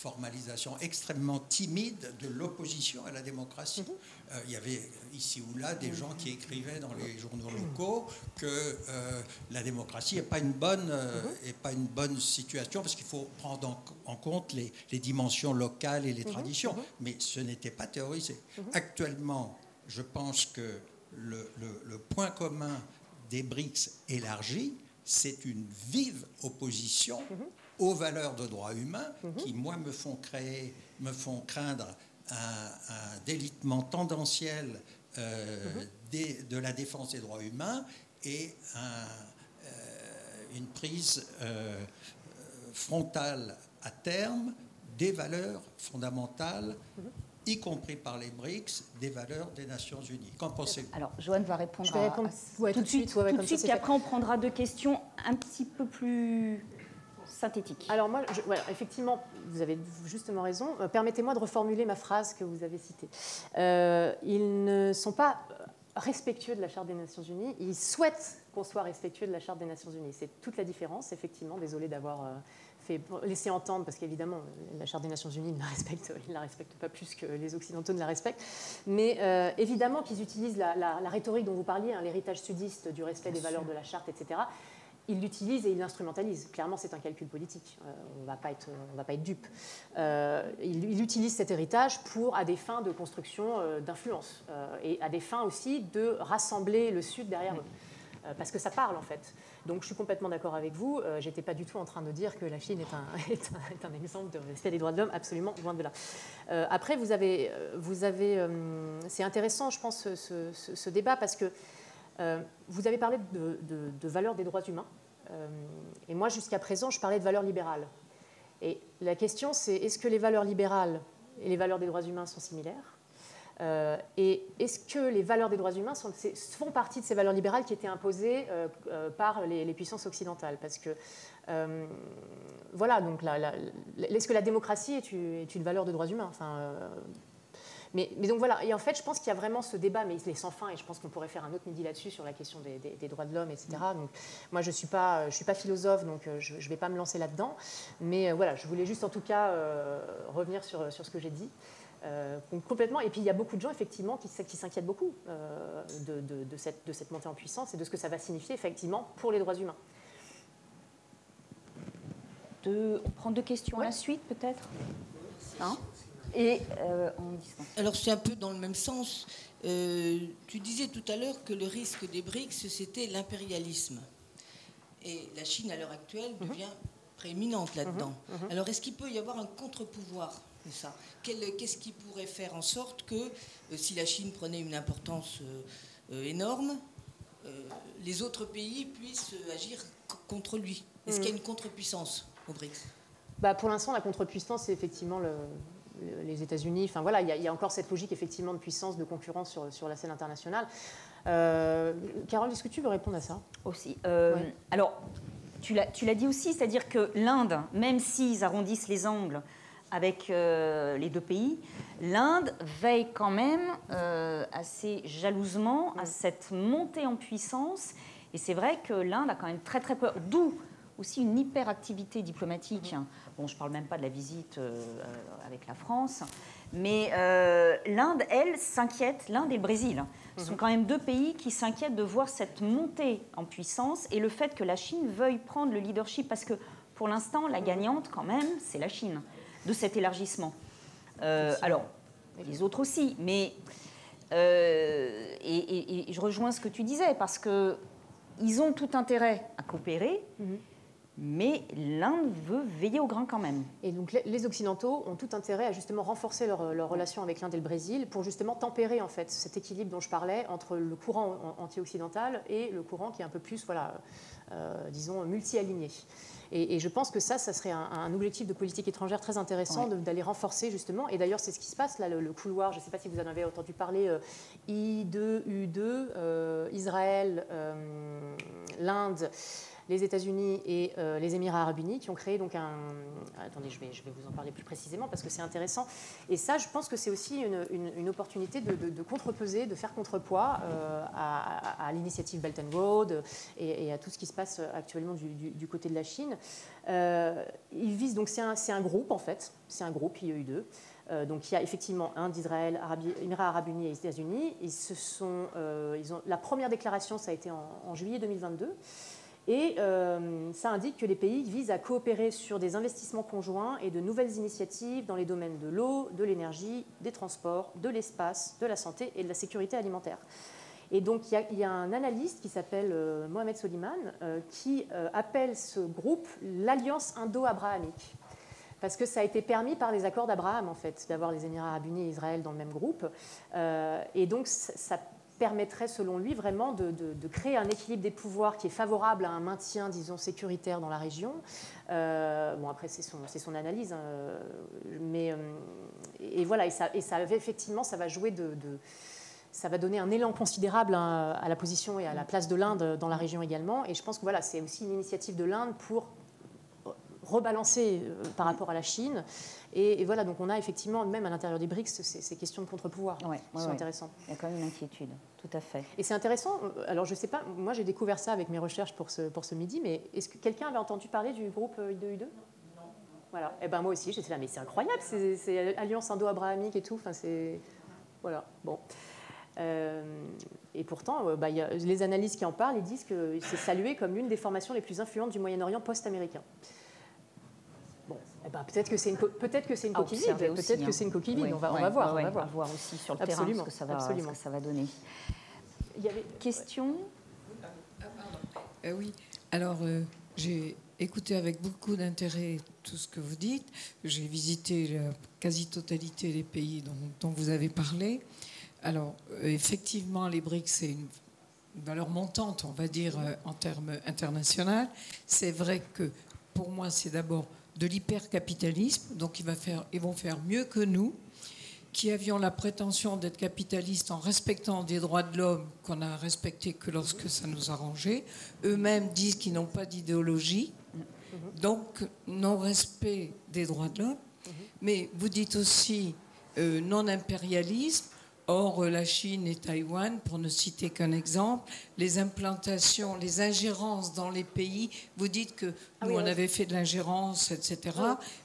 formalisation extrêmement timide de l'opposition à la démocratie. Mhm. Euh, il y avait ici ou là des gens qui écrivaient dans les journaux locaux que euh, la démocratie n'est pas, une bonne, euh, mhm. pas une bonne situation parce qu'il faut prendre en, compte les, dimensions locales et les mhm. traditions. Mais ce n'était pas théorisé. Actuellement, je pense que le, le point commun des BRICS élargis, c'est une vive opposition aux valeurs de droits humains mhm. qui, moi, me font, créer, me font craindre un, délitement tendanciel euh, mhm. de la défense des droits humains et euh, une prise euh, frontale à terme des valeurs fondamentales, mhm. y compris par les BRICS, des valeurs des Nations Unies. Qu'en pensez-vous? Alors, Joanne va répondre, Je vais répondre à, ouais, tout, de suite, ouais, tout comme de ça, suite puis après on prendra deux questions un petit peu plus synthétiques. Alors moi, je- voilà, effectivement, vous avez justement raison. Euh, Permettez-moi de reformuler ma phrase que vous avez citée. Euh, ils ne sont pas respectueux de la Charte des Nations Unies, ils souhaitent qu'on soit respectueux de la Charte des Nations Unies. C'est toute la différence, effectivement. Désolé d'avoir euh, fait laissé entendre, parce qu'évidemment, la Charte des Nations Unies, ils ne la respectent, ils ne la respectent pas plus que les Occidentaux ne la respectent. Mais euh, évidemment qu'ils utilisent la, la- la rhétorique dont vous parliez, hein, l'héritage sudiste du respect des valeurs de la Charte, etc. Ils l'utilisent et ils l'instrumentalisent. Clairement, c'est un calcul politique. Euh, on ne va pas être, dupe. Euh, ils utilisent cet héritage pour, à des fins de construction euh, d'influence et à des fins aussi de rassembler le Sud derrière eux. Parce que ça parle en fait. Donc je suis complètement d'accord avec vous. J'étais pas du tout en train de dire que la Chine est un, exemple de respect des droits de l'homme, absolument loin de là. Après, vous avez, vous avez, c'est intéressant, je pense, ce, débat parce que vous avez parlé de, de, de valeurs des droits humains. Euh, et moi, jusqu'à présent, je parlais de valeurs libérales. Et la question, c'est est-ce que les valeurs libérales et les valeurs des droits humains sont similaires Euh, Et est-ce que les valeurs des droits humains font partie de ces valeurs libérales qui étaient imposées euh, par les, puissances occidentales Parce que, voilà, donc, est-ce que la démocratie est une, valeur de droits humains mais, mais donc voilà, et en fait, je pense qu'il y a vraiment ce débat, mais il est sans fin, et je pense qu'on pourrait faire un autre midi là-dessus sur la question des, des- des droits de l'homme, etc. Donc, moi, je ne suis, pas- je suis pas philosophe, donc euh, je ne vais pas me lancer là-dedans. Mais euh, voilà, je voulais juste en tout cas euh, revenir sur, sur ce que j'ai dit. Euh, com- complètement. Et puis il y a beaucoup de gens effectivement qui, s'inquiètent beaucoup euh, de, de- de cette, de cette montée en puissance et de ce que ça va signifier effectivement pour les droits humains. Deux- on prend deux questions à la suite peut-être? Hein? Et euh, en distance. Alors c'est un peu dans le même sens. Euh, tu disais tout à l'heure que le risque des BRICS, c'était l'impérialisme. Et la Chine, à l'heure actuelle, devient prééminente là-dedans. Alors est-ce qu'il peut y avoir un contre-pouvoir de ça? Qu'est-ce qui pourrait faire en sorte que, euh, si la Chine prenait une importance énorme, les autres pays puissent agir co- contre lui? Est-ce qu'il y a une contre-puissance au BRICS? Bah, pour l'instant, la contre-puissance, c'est effectivement le- les États-Unis. Enfin voilà, il y, a- il y a encore cette logique effectivement de puissance, de concurrence sur, sur la scène internationale. Euh, Carole, est-ce que tu veux répondre à ça? Aussi. Euh, Ouais. Alors, tu l'as dit aussi, c'est-à-dire que l'Inde, même s'ils arrondissent les angles avec euh, les deux pays, l'Inde veille quand même euh, assez jalousement à cette montée en puissance. Et c'est vrai que l'Inde a quand même très très peur, d'où aussi une hyperactivité diplomatique. Bon, je ne parle même pas de la visite euh, avec la France, mais euh, l'Inde, elle, s'inquiète, l'Inde et le Brésil ce sont quand même deux pays qui s'inquiètent de voir cette montée en puissance et le fait que la Chine veuille prendre le leadership, parce que pour l'instant, la gagnante, quand même, c'est la Chine, de cet élargissement. Euh, alors, les autres aussi, mais. euh, et, et- et je rejoins ce que tu disais, parce que ils ont tout intérêt à coopérer, mais l'Inde veut veiller au grain quand même. Et donc les- Occidentaux ont tout intérêt à justement renforcer leur, leur relation avec l'Inde et le Brésil pour justement tempérer en fait cet équilibre dont je parlais entre le courant an- anti-occidental et le courant qui est un peu plus, voilà, euh, disons, multi-aligné. Et, et je pense que ça, ça serait un, un objectif de politique étrangère très intéressant Ouais. d'aller renforcer justement. Et d'ailleurs, c'est ce qui se passe là, le, le couloir. Je ne sais pas si vous en avez entendu parler. euh, I2, U2, euh, Israël, l'Inde les États-Unis et euh, les Émirats arabes unis qui ont créé donc un... Attendez, je vais, je vais vous en parler plus précisément parce que c'est intéressant. Et ça, je pense que c'est aussi une, une- opportunité de, de- de contrepeser, de faire contrepoids euh, à, à- l'initiative Belt and Road et, à tout ce qui se passe actuellement du, du- côté de la Chine. Euh, ils visent donc, c'est un, un groupe en fait, c'est un groupe IEU2. Euh, donc il y a effectivement Inde, Israël, Arabie- Émirats arabes unis et États-Unis. Ils se sont, ils ont, la première déclaration, ça a été en juillet 2022. Et euh, ça indique que les pays visent à coopérer sur des investissements conjoints et de nouvelles initiatives dans les domaines de l'eau, de l'énergie, des transports, de l'espace, de la santé et de la sécurité alimentaire. Et donc il y a, un analyste qui s'appelle euh, Mohamed Soliman euh, qui appelle ce groupe l'Alliance indo-abrahamique. Parce que ça a été permis par les accords d'Abraham, en fait, d'avoir les Émirats arabes unis et Israël dans le même groupe. Et donc, ça- permettrait, selon lui, vraiment de, créer un équilibre des pouvoirs qui est favorable à un maintien, disons, sécuritaire dans la région. Euh, bon, après, c'est son, son, analyse, hein, mais et voilà, et ça, et ça effectivement, ça va jouer de, ça va donner un élan considérable hein, à la position et à la place de l'Inde dans la région également. Et je pense que voilà, c'est aussi une initiative de l'Inde pour rebalancer par rapport à la Chine et, voilà, donc on a effectivement, même à l'intérieur des BRICS, ces, questions de contre-pouvoir qui sont intéressantes. Il y a quand même une inquiétude, tout à fait. Et c'est intéressant, euh, alors je ne sais pas, moi j'ai découvert ça avec mes recherches pour ce, pour ce midi, mais est-ce que quelqu'un avait entendu parler du groupe I2U2 non. Voilà, et eh ben moi aussi j'étais là, mais c'est incroyable, c'est alliance indo-abrahamique et tout, enfin c'est. Voilà, bon. Euh, et pourtant, euh, bah, y a, les analyses qui en parlent, ils disent que c'est salué comme l'une des formations les plus influentes du Moyen-Orient post-américain. Eh ben, peut-être que c'est une, peut-être que c'est une coquille vide. Peut-être que c'est une coquille vide. on, va, on va voir. on va voir. aussi sur le terrain ce que ça va, que ça va donner. Il y avait question? Euh, oui. Alors euh, j'ai écouté avec beaucoup d'intérêt tout ce que vous dites. J'ai visité la quasi-totalité des pays dont, dont, vous avez parlé. Alors euh, effectivement, les BRICS c'est une valeur montante, on va dire en termes internationaux. C'est vrai que pour moi, c'est d'abord de l'hypercapitalisme, donc ils vont faire mieux que nous, qui avions la prétention d'être capitalistes en respectant des droits de l'homme qu'on a respectés que lorsque ça nous arrangeait. Eux-mêmes disent qu'ils n'ont pas d'idéologie, donc non-respect des droits de l'homme. Mais vous dites aussi euh, non-impérialisme. Or, la Chine et Taïwan, pour ne citer qu'un exemple, les implantations, les ingérences dans les pays, vous dites que ah nous, on avait fait de l'ingérence, etc.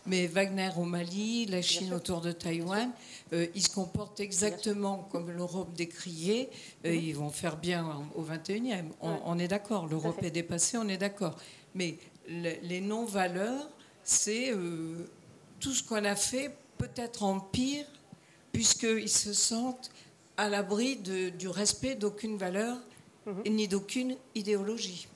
Mais Wagner au Mali, la Chine autour de Taïwan, euh, ils se comportent exactement comme l'Europe décriée. Euh, mhm. ils vont faire bien au 21e. On, est d'accord, l'Europe est dépassée, on est d'accord. Mais les non-valeurs, c'est euh, tout ce qu'on a fait, peut-être en pire, puisqu'ils se sentent à l'abri du respect d'aucune valeur mhm. ni d'aucune idéologie.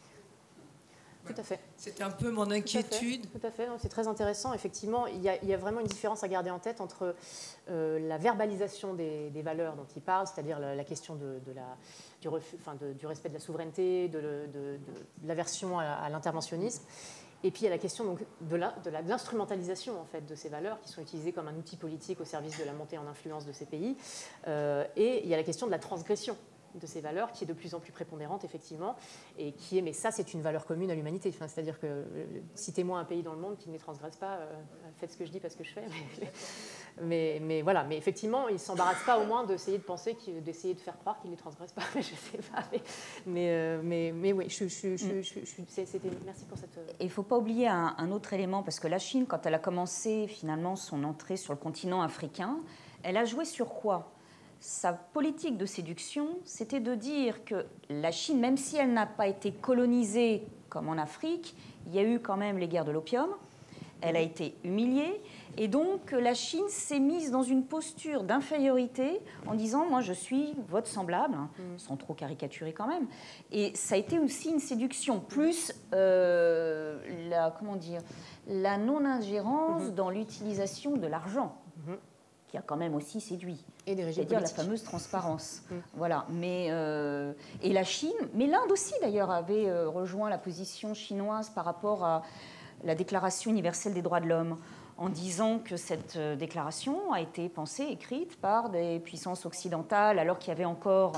Tout à fait. C'est un peu mon inquiétude. Tout à fait, c'est très intéressant. Effectivement, il y, a, vraiment une différence à garder en tête entre euh, la verbalisation des, valeurs dont il parle, c'est-à-dire la, question de, la, du, du, respect de la souveraineté, de, l'aversion à l'interventionnisme, et puis il y a la question donc, de l'instrumentalisation en fait, de ces valeurs qui sont utilisées comme un outil politique au service de la montée en influence de ces pays. Euh, et il y a la question de la transgression de ces valeurs qui est de plus en plus prépondérante effectivement et qui est mais ça c'est une valeur commune à l'humanité. Enfin, c'est à dire que euh, citez-moi un pays dans le monde qui ne les transgresse pas euh, faites ce que je dis parce que je fais mais, mais, voilà. Mais effectivement ils s'embarrassent pas au moins d'essayer de penser d'essayer de faire croire qu'ils ne les transgressent pas je sais pas mais euh, mais, mais, oui je, merci pour cette il ne faut pas oublier un autre élément parce que la Chine quand elle a commencé finalement son entrée sur le continent africain elle a joué sur quoi? Sa politique de séduction, c'était de dire que la Chine, même si elle n'a pas été colonisée comme en Afrique, il y a eu quand même les guerres de l'opium, elle a été humiliée, et donc la Chine s'est mise dans une posture d'infériorité en disant moi je suis votre semblable, hein, mm. sans trop caricaturer quand même. Et ça a été aussi une séduction, plus euh, la comment dire la non-ingérence mm-hmm. dans l'utilisation de l'argent qui a quand même aussi séduit. Et des C'est-à-dire la fameuse transparence. Mm. Voilà. Mais, euh, et la Chine, mais l'Inde aussi d'ailleurs avait euh, rejoint la position chinoise par rapport à la Déclaration universelle des droits de l'homme en disant que cette euh, déclaration a été pensée, écrite par des puissances occidentales alors qu'il y avait encore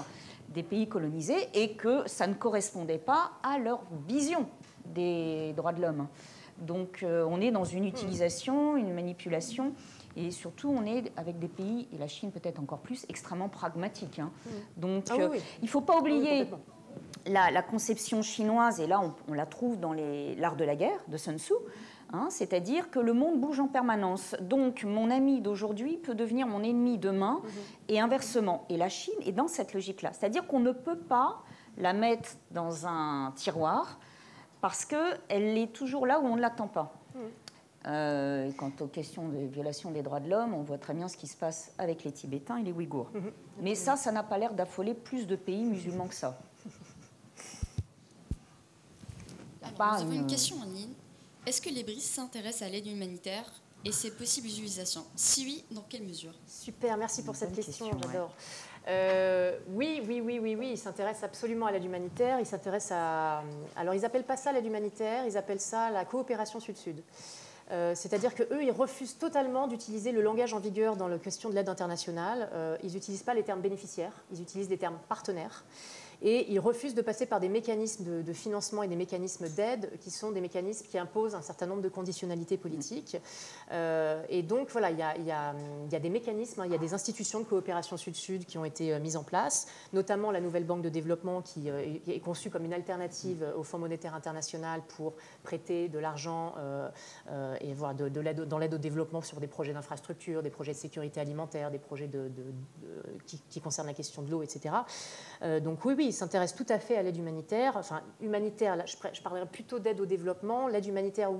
des pays colonisés et que ça ne correspondait pas à leur vision des droits de l'homme. Donc on est dans une utilisation, une manipulation et surtout, on est avec des pays, et la Chine peut-être encore plus, extrêmement pragmatiques. Hein. Mm. Donc, ah euh, il ne faut pas oublier la, conception chinoise, et là, on, la trouve dans l'art de la guerre de Sun Tzu. Hein, c'est-à-dire que le monde bouge en permanence. Donc, mon ami d'aujourd'hui peut devenir mon ennemi demain, mm-hmm. et inversement. Et la Chine est dans cette logique-là. C'est-à-dire qu'on ne peut pas la mettre dans un tiroir parce qu'elle est toujours là où on ne l'attend pas. Mm. Euh, quant aux questions de violation des droits de l'homme, on voit très bien ce qui se passe avec les Tibétains et les Ouïghours. Mhm. Mais ça, ça n'a pas l'air d'affoler plus de pays musulmans que ça. Alors, nous avons une question en ligne. Est-ce que les BRICS s'intéressent à l'aide humanitaire et ses possibles utilisations? Si oui, dans quelle mesure? Super, merci pour cette question, j'adore. Euh, oui, oui, oui, oui, oui, ils s'intéressent absolument à l'aide humanitaire. Ils s'intéressent à. Alors, ils appellent pas ça l'aide humanitaire, ils appellent ça la coopération sud-sud. Euh, c'est-à-dire qu'eux, ils refusent totalement d'utiliser le langage en vigueur dans la question de l'aide internationale. Euh, ils n'utilisent pas les termes bénéficiaires, ils utilisent des termes partenaires et ils refusent de passer par des mécanismes de, financement et des mécanismes d'aide qui sont des mécanismes qui imposent un certain nombre de conditionnalités politiques. Euh, et donc, voilà, il y, a, des mécanismes, hein, il y a des institutions de coopération sud-sud qui ont été euh, mises en place, notamment la nouvelle banque de développement qui euh, est conçue comme une alternative au Fonds monétaire international pour prêter de l'argent et voir dans l'aide au développement sur des projets d'infrastructure, des projets de sécurité alimentaire, des projets qui, concernent la question de l'eau, etc. donc oui, oui, il s'intéresse tout à fait à l'aide humanitaire. Enfin, humanitaire, là, je, parlerai plutôt d'aide au développement. L'aide humanitaire,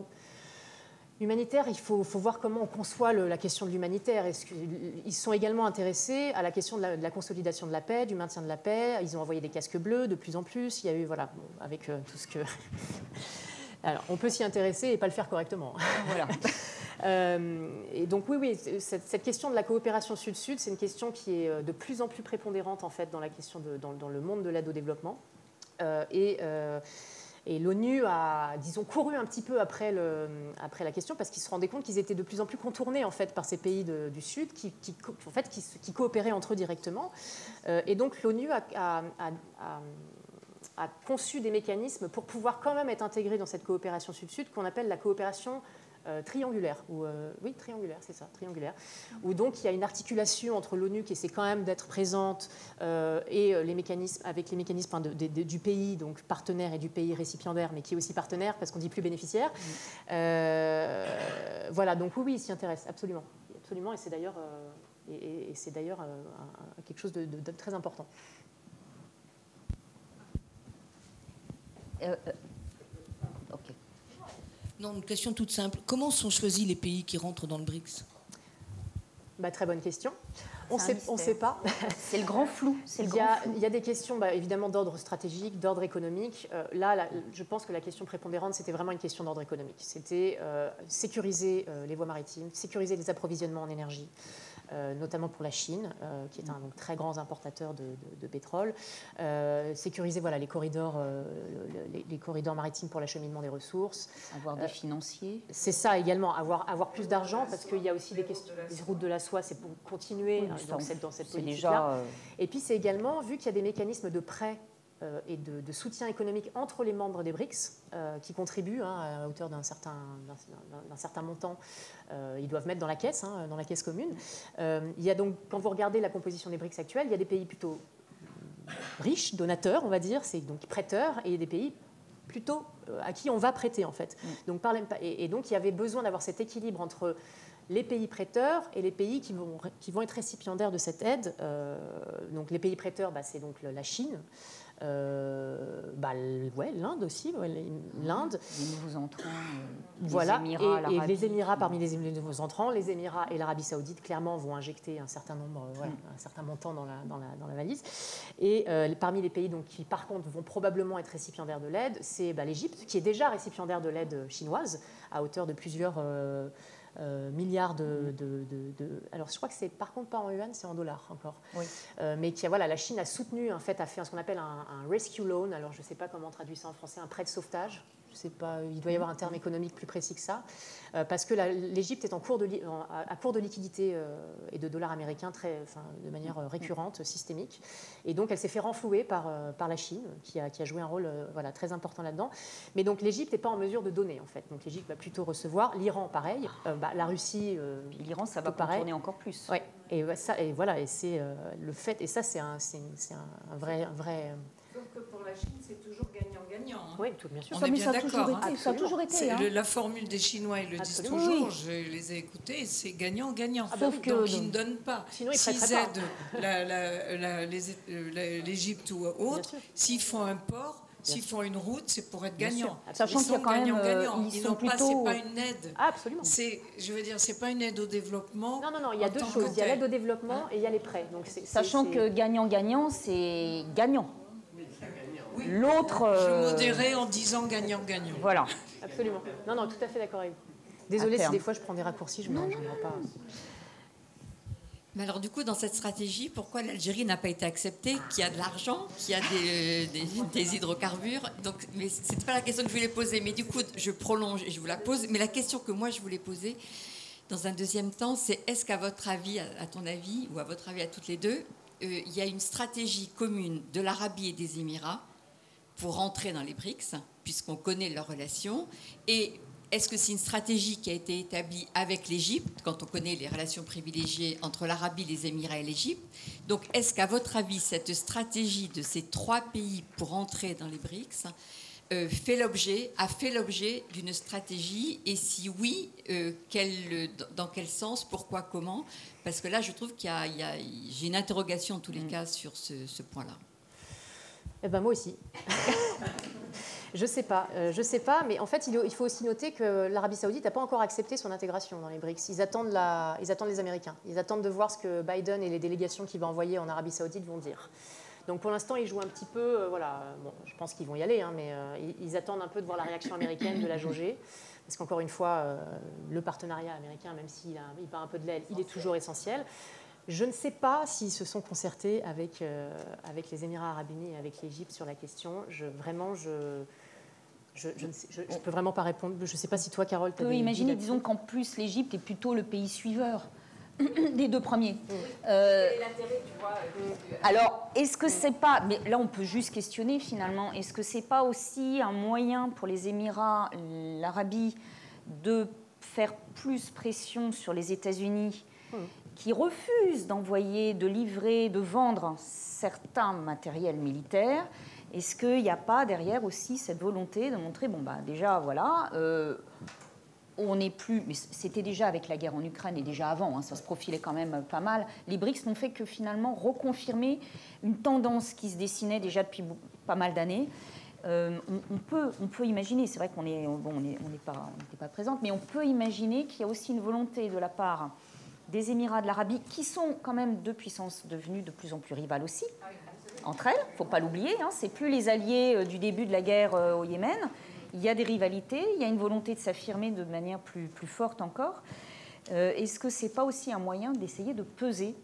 humanitaire, il faut, voir comment on conçoit la question de l'humanitaire. Ils sont également intéressés à la question de la, consolidation de la paix, du maintien de la paix? Ils ont envoyé des casques bleus de plus en plus. Il y a eu, voilà, avec euh, tout ce que. Alors, on peut s'y intéresser et pas le faire correctement. Voilà. Euh, et donc oui, oui, cette, question de la coopération sud-sud, c'est une question qui est euh, de plus en plus prépondérante en fait dans la question de, dans, le monde de l'aide au développement. Euh, et, et l'ONU a, disons, couru un petit peu après, le, après la question parce qu'ils se rendaient compte qu'ils étaient de plus en plus contournés en fait par ces pays du Sud qui, en fait, qui, coopéraient entre eux directement. et donc l'ONU a, a conçu des mécanismes pour pouvoir quand même être intégré dans cette coopération sud-sud qu'on appelle la coopération euh, triangulaire, ou, euh, oui, triangulaire, c'est ça, triangulaire, où donc il y a une articulation entre l'ONU qui essaie quand même d'être présente euh, et les mécanismes, avec les mécanismes du pays, donc partenaire et du pays récipiendaire, mais qui est aussi partenaire parce qu'on dit plus bénéficiaire. voilà, donc oui, oui, il s'y intéresse, absolument. absolument et c'est d'ailleurs, et, c'est d'ailleurs quelque chose de très important. Non, une question toute simple. Comment sont choisis les pays qui rentrent dans le BRICS? Bah, Très bonne question. On ne sait pas. C'est le grand flou. il, y a, il, y a, des questions bah, évidemment d'ordre stratégique, d'ordre économique. Euh, là, je pense que la question prépondérante, c'était vraiment une question d'ordre économique. C'était euh, sécuriser euh, les voies maritimes, sécuriser les approvisionnements en énergie. Euh, notamment pour la Chine, euh, qui est un très grand importateur de, pétrole. Euh, sécuriser voilà, les, corridors, les, corridors maritimes pour l'acheminement des ressources. Avoir des financiers. C'est ça également, avoir, avoir plus d'argent, parce qu'il y a aussi des questions. Les routes de la soie, c'est pour continuer dans, cette, dans cette politique-là. Et puis c'est également, vu qu'il y a des mécanismes de prêt et de, soutien économique entre les membres des BRICS, euh, qui contribuent hein, à hauteur d'un certain, certain, montant. Euh, ils doivent mettre dans la caisse, hein, dans la caisse commune. il y a donc, quand vous regardez la composition des BRICS actuels, il y a des pays plutôt riches, donateurs, on va dire, c'est donc prêteurs, et des pays plutôt à qui on va prêter en fait. Mm. Donc, et, et, donc il y avait besoin d'avoir cet équilibre entre les pays prêteurs et les pays qui vont, qui vont être récipiendaires de cette aide. donc les pays prêteurs, bah, c'est donc la Chine, euh, bah, ouais, l'Inde aussi, l'Inde. Les nouveaux entrants, euh, voilà, Émirats, et, les Émirats parmi les, nouveaux entrants, les Émirats et l'Arabie Saoudite clairement vont injecter un certain nombre, mm. un certain montant dans la, dans la, dans la valise. Et euh, parmi les pays donc, qui par contre vont probablement être récipiendaires de l'aide, c'est bah, l'Égypte qui est déjà récipiendaire de l'aide chinoise à hauteur de plusieurs euh, milliards de, Alors, je crois que c'est par contre pas en yuan, c'est en dollars encore. Euh, mais qui, voilà, la Chine a soutenu, en fait, a fait ce qu'on appelle un, un, rescue loan. Alors, je ne sais pas comment traduire ça en français, un prêt de sauvetage pas, il doit y avoir un terme économique plus précis que ça, euh, parce que l'Égypte est en cours de, à court de liquidité euh, et de dollars américains très, enfin, de manière euh, récurrente, systémique. Et donc elle s'est fait renflouer par, par la Chine, qui a, qui a joué un rôle voilà, très important là-dedans. Mais donc l'Égypte n'est pas en mesure de donner, en fait. Donc l'Égypte va plutôt recevoir. L'Iran, pareil. bah, la Russie. L'Iran, ça va tourner encore plus. Oui, et, ça, et voilà, et c'est le fait, et ça, c'est un, un, vrai. Un vrai Sauf que pour la Chine, c'est toujours Hein. Oui, tout, bien sûr. On est bien d'accord. Hein. Ça a toujours été. Hein. la formule des Chinois, ils le disent toujours. Je les ai écoutés, c'est gagnant-gagnant. Ah, Sauf que donc ils ne donnent pas. S'ils aident l'Égypte ou autre, s'ils font un port. S'ils font une route, c'est pour être gagnant. Sachant ils sont gagnants-gagnants. Ils, n'ont pas, c'est pas une aide. Ah, absolument. C'est, je veux dire, c'est pas une aide au développement. Non, non, non. Il y a deux choses. Il y a l'aide au développement et il y a les prêts. Donc, Sachant que gagnant-gagnant, c'est gagnant. L'autre. Je euh, modérais en disant gagnant-gagnant. Voilà. Absolument. Non, non, tout à fait d'accord avec vous. Désolée si des fois je prends des raccourcis, je ne me pas. Mais alors du coup, dans cette stratégie, pourquoi l'Algérie n'a pas été acceptée? Qu'il y a de l'argent, qu'il y a des, des, hydrocarbures? Donc, mais c'est pas la question que je voulais poser. Mais du coup, je prolonge et je vous la pose. Mais la question que moi je voulais poser, dans un deuxième temps, c'est est-ce qu'à votre avis, à ton avis, ou à votre avis à toutes les deux, euh, il y a une stratégie commune de l'Arabie et des Émirats pour rentrer dans les BRICS, puisqu'on connaît leurs relations, et est-ce que c'est une stratégie qui a été établie avec l'Égypte, quand on connaît les relations privilégiées entre l'Arabie, les Émirats et l'Égypte? Donc, est-ce qu'à votre avis, cette stratégie de ces trois pays pour entrer dans les BRICS euh, fait l'objet, a fait l'objet d'une stratégie? Et si oui, euh, dans quel sens, pourquoi, comment? Parce que là, je trouve qu'il y a, j'ai une interrogation en tous les mm. cas sur ce, ce point-là. Eh ben moi aussi. Je sais pas, euh, je sais pas, mais en fait, il faut aussi noter que l'Arabie Saoudite n'a pas encore accepté son intégration dans les BRICS. Ils attendent, la, ils attendent les Américains. Ils attendent de voir ce que Biden et les délégations qu'il va envoyer en Arabie Saoudite vont dire. Donc pour l'instant, ils jouent un petit peu, euh, voilà. Bon, je pense qu'ils vont y aller, hein, mais euh, ils, attendent un peu de voir la réaction américaine, de la jauger, parce qu'encore une fois, le partenariat américain, même s'il il un peu de l'aile, il est toujours essentiel. Je ne sais pas s'ils se sont concertés avec, avec les Émirats arabes unis et avec l'Égypte sur la question. Je, vraiment, je, je ne peux vraiment pas répondre. Je ne sais pas si toi, Carole, tu peux imaginer, disons qu'en plus, l'Égypte est plutôt le pays suiveur des deux premiers. Euh, alors, est-ce que c'est pas, mais là on peut juste questionner finalement, est-ce que c'est pas aussi un moyen pour les Émirats, l'Arabie, de faire plus pression sur les États-Unis, qui refusent d'envoyer, de livrer, de vendre certains matériels militaires est-ce qu'il n'y a pas derrière aussi cette volonté de montrer, bon, bah, déjà, voilà, euh, on n'est plus, mais c'était déjà avec la guerre en Ukraine et déjà avant, hein, ça se profilait quand même pas mal. Les BRICS n'ont fait que finalement reconfirmer une tendance qui se dessinait déjà depuis pas mal d'années. Euh, on, peut, on peut imaginer, c'est vrai qu'on n'est bon, on pas, pas présente, mais on peut imaginer qu'il y a aussi une volonté de la part des Émirats de l'Arabie, qui sont quand même deux puissances devenues de plus en plus rivales aussi, entre elles, il ne faut pas l'oublier, hein, c'est plus les alliés euh, du début de la guerre euh, au Yémen, il y a des rivalités, il y a une volonté de s'affirmer de manière plus, plus forte encore. Euh, est-ce que ce n'est pas aussi un moyen d'essayer de peser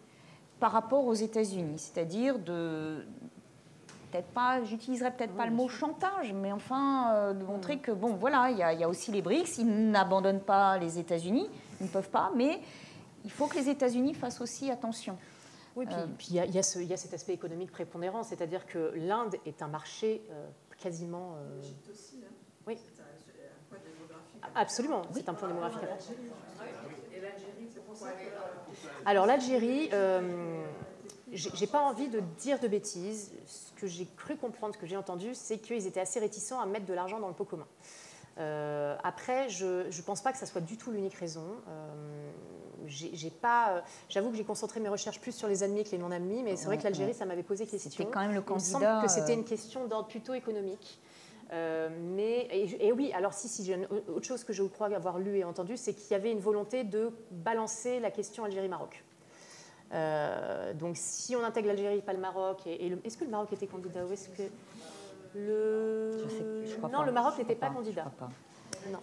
par rapport aux États-Unis? C'est-à-dire de. Peut-être pas, j'utiliserai peut-être pas le mot chantage, mais enfin, de montrer que, bon, voilà, il y, y, a aussi les BRICS, ils n'abandonnent pas les États-Unis, ils ne peuvent pas, mais il faut que les États-Unis fassent aussi attention. Oui, puis, il, y a, cet aspect économique prépondérant, c'est-à-dire que l'Inde est un marché euh, quasiment. Euh, L'Égypte aussi, hein. Oui. C'est un, point démographique. Absolument, c'est un point démographique Et l'Algérie, c'est pour ça que. Alors l'Algérie, euh, j'ai pas envie de dire de bêtises. Ce que j'ai cru comprendre, ce que j'ai entendu, c'est qu'ils étaient assez réticents à mettre de l'argent dans le pot commun. après, je ne pense pas que ça soit du tout l'unique raison j'ai pas, euh, j'avoue que j'ai concentré mes recherches plus sur les admis que les non-admis, mais c'est vrai que l'Algérie, ça m'avait posé question. C'était quand même le candidat. Il me semble que c'était euh, une question d'ordre plutôt économique. Euh, mais, et, oui, alors si, si, autre chose que je crois avoir lu et entendu, c'est qu'il y avait une volonté de balancer la question Algérie-Maroc. donc si on intègre l'Algérie, pas le Maroc, et, est-ce que le Maroc était candidat ou est-ce que le... non, le Maroc n'était pas, candidat. Non.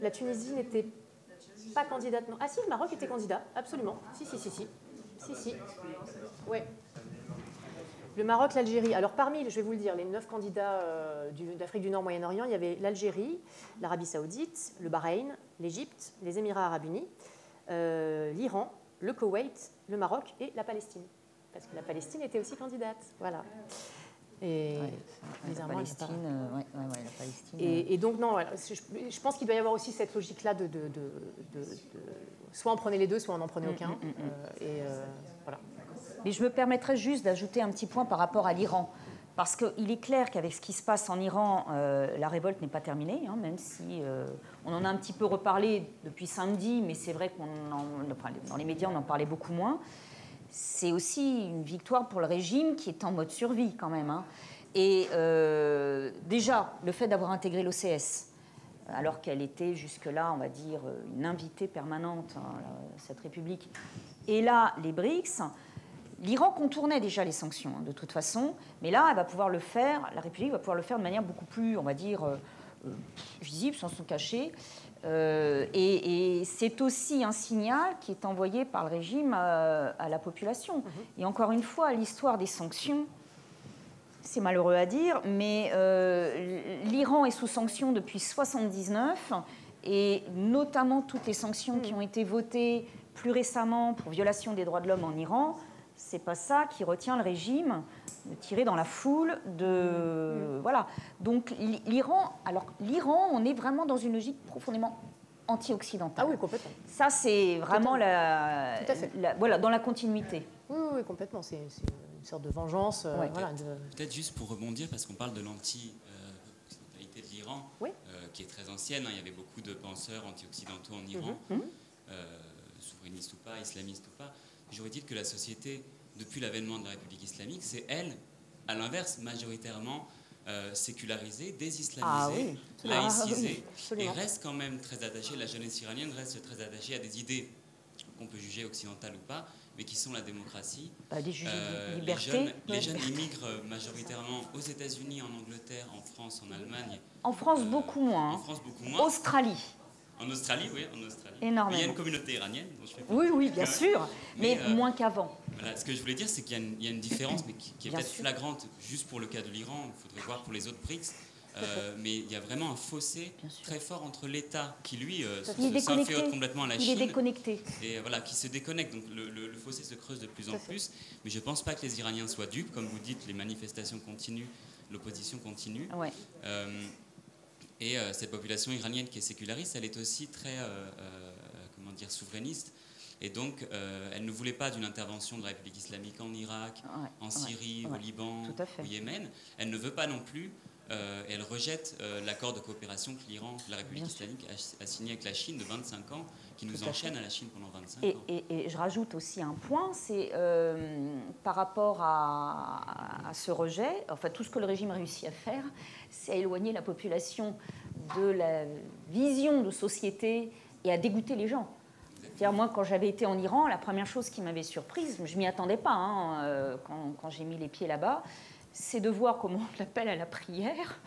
La Tunisie n'était pas candidate, non. Ah si, le Maroc était candidat, absolument. Si, si, si, si. Si, si. Le Maroc, l'Algérie. Alors parmi, je vais vous le dire, les neuf candidats euh, d'Afrique du Nord, Moyen-Orient, il y avait l'Algérie, l'Arabie Saoudite, le Bahreïn, l'Égypte, les Émirats Arabes Unis, euh, l'Iran, le Koweït, le Maroc et la Palestine. Parce que la Palestine était aussi candidate. Voilà. Et euh, et, donc, non, je, pense qu'il doit y avoir aussi cette logique-là de, de, de, Soit on prenait les deux, soit on n'en prenait mm, aucun. Mm, mm, euh, et euh, voilà. Mais je me permettrais juste d'ajouter un petit point par rapport à l'Iran. Parce qu'il est clair qu'avec ce qui se passe en Iran, la révolte n'est pas terminée, hein, même si on en a un petit peu reparlé depuis samedi, mais c'est vrai qu'on dans les médias, on en parlait beaucoup moins c'est aussi une victoire pour le régime qui est en mode survie quand même. Hein. Et euh, déjà, le fait d'avoir intégré l'OCS, alors qu'elle était jusque-là, on va dire, une invitée permanente, hein, cette République, et là, les BRICS, l'Iran contournait déjà les sanctions, hein, de toute façon, mais là, elle va pouvoir le faire, la République va pouvoir le faire de manière beaucoup plus, on va dire, euh, euh, visible, sans se cacher. Et, c'est aussi un signal qui est envoyé par le régime à, la population. Mhm. Et encore une fois, l'histoire des sanctions, c'est malheureux à dire, mais l'Iran est sous sanctions depuis 1979 et notamment toutes les sanctions qui mm. ont été votées plus récemment pour violation des droits de l'homme en Iran, c'est pas ça qui retient le régime de tirer dans la foule de mm. voilà. Donc l'Iran, alors l'Iran, on est vraiment dans une logique profondément anti-occidentale. Ah oui, complètement. Ça c'est vraiment la, voilà dans la continuité. Oui, oui, complètement. C'est une sorte de vengeance. Euh, peut-être juste pour rebondir parce qu'on parle de l'anti occidentalité de l'Iran. Oui qui est très ancienne. Hein. Il y avait beaucoup de penseurs anti-occidentaux en Iran. Mhm. Euh, souverainistes ou pas, islamistes ou pas. J'aurais dit que la société, depuis l'avènement de la République islamique, c'est elle, à l'inverse, majoritairement euh, sécularisée, désislamisée, ah laïcisée, ah et reste quand même très attachée, la jeunesse iranienne reste très attachée à des idées qu'on peut juger occidentales ou pas, mais qui sont la démocratie. Bah, euh, les, jeunes, les jeunes immigrent majoritairement aux États-Unis, en Angleterre, en France, en Allemagne. En France, euh, beaucoup moins. En France, beaucoup moins. Australie. En Australie, oui, en Australie. Énormément. il y a une communauté iranienne. Dont je fais oui, oui, bien sûr, mais, euh, moins qu'avant. Voilà, ce que je voulais dire, c'est qu'il y, a une différence, mais qui, est peut-être flagrante juste pour le cas de l'Iran. Il faudrait voir pour les autres BRICS. Euh, mais il y a vraiment un fossé très fort entre l'État qui, lui, euh, s'inféode complètement à la Chine. Il est déconnecté. Et voilà, qui se déconnecte. Donc le, fossé se creuse de plus en plus. Mais je ne pense pas que les Iraniens soient dupes. Comme vous dites, les manifestations continuent, l'opposition continue. Euh, et cette population iranienne qui est séculariste, elle est aussi très, comment dire, souverainiste. Et donc, elle ne voulait pas d'une intervention de la République islamique en Irak, en Syrie, au Liban, au Yémen. Elle ne veut pas non plus euh, elle rejette euh, l'accord de coopération que l'Iran, la République islamique, a, signé avec la Chine de 25 ans, qui nous enchaîne à, la Chine pendant 25 ans. Et, je rajoute aussi un point, c'est euh, par rapport à, ce rejet, enfin tout ce que le régime réussit à faire, c'est à éloigner la population de la vision de société et à dégoûter les gens. C'est-à-dire, moi, quand j'avais été en Iran, la première chose qui m'avait surprise, je m'y attendais pas hein, quand, quand j'ai mis les pieds là-bas, c'est de voir comment on l'appelle à la prière.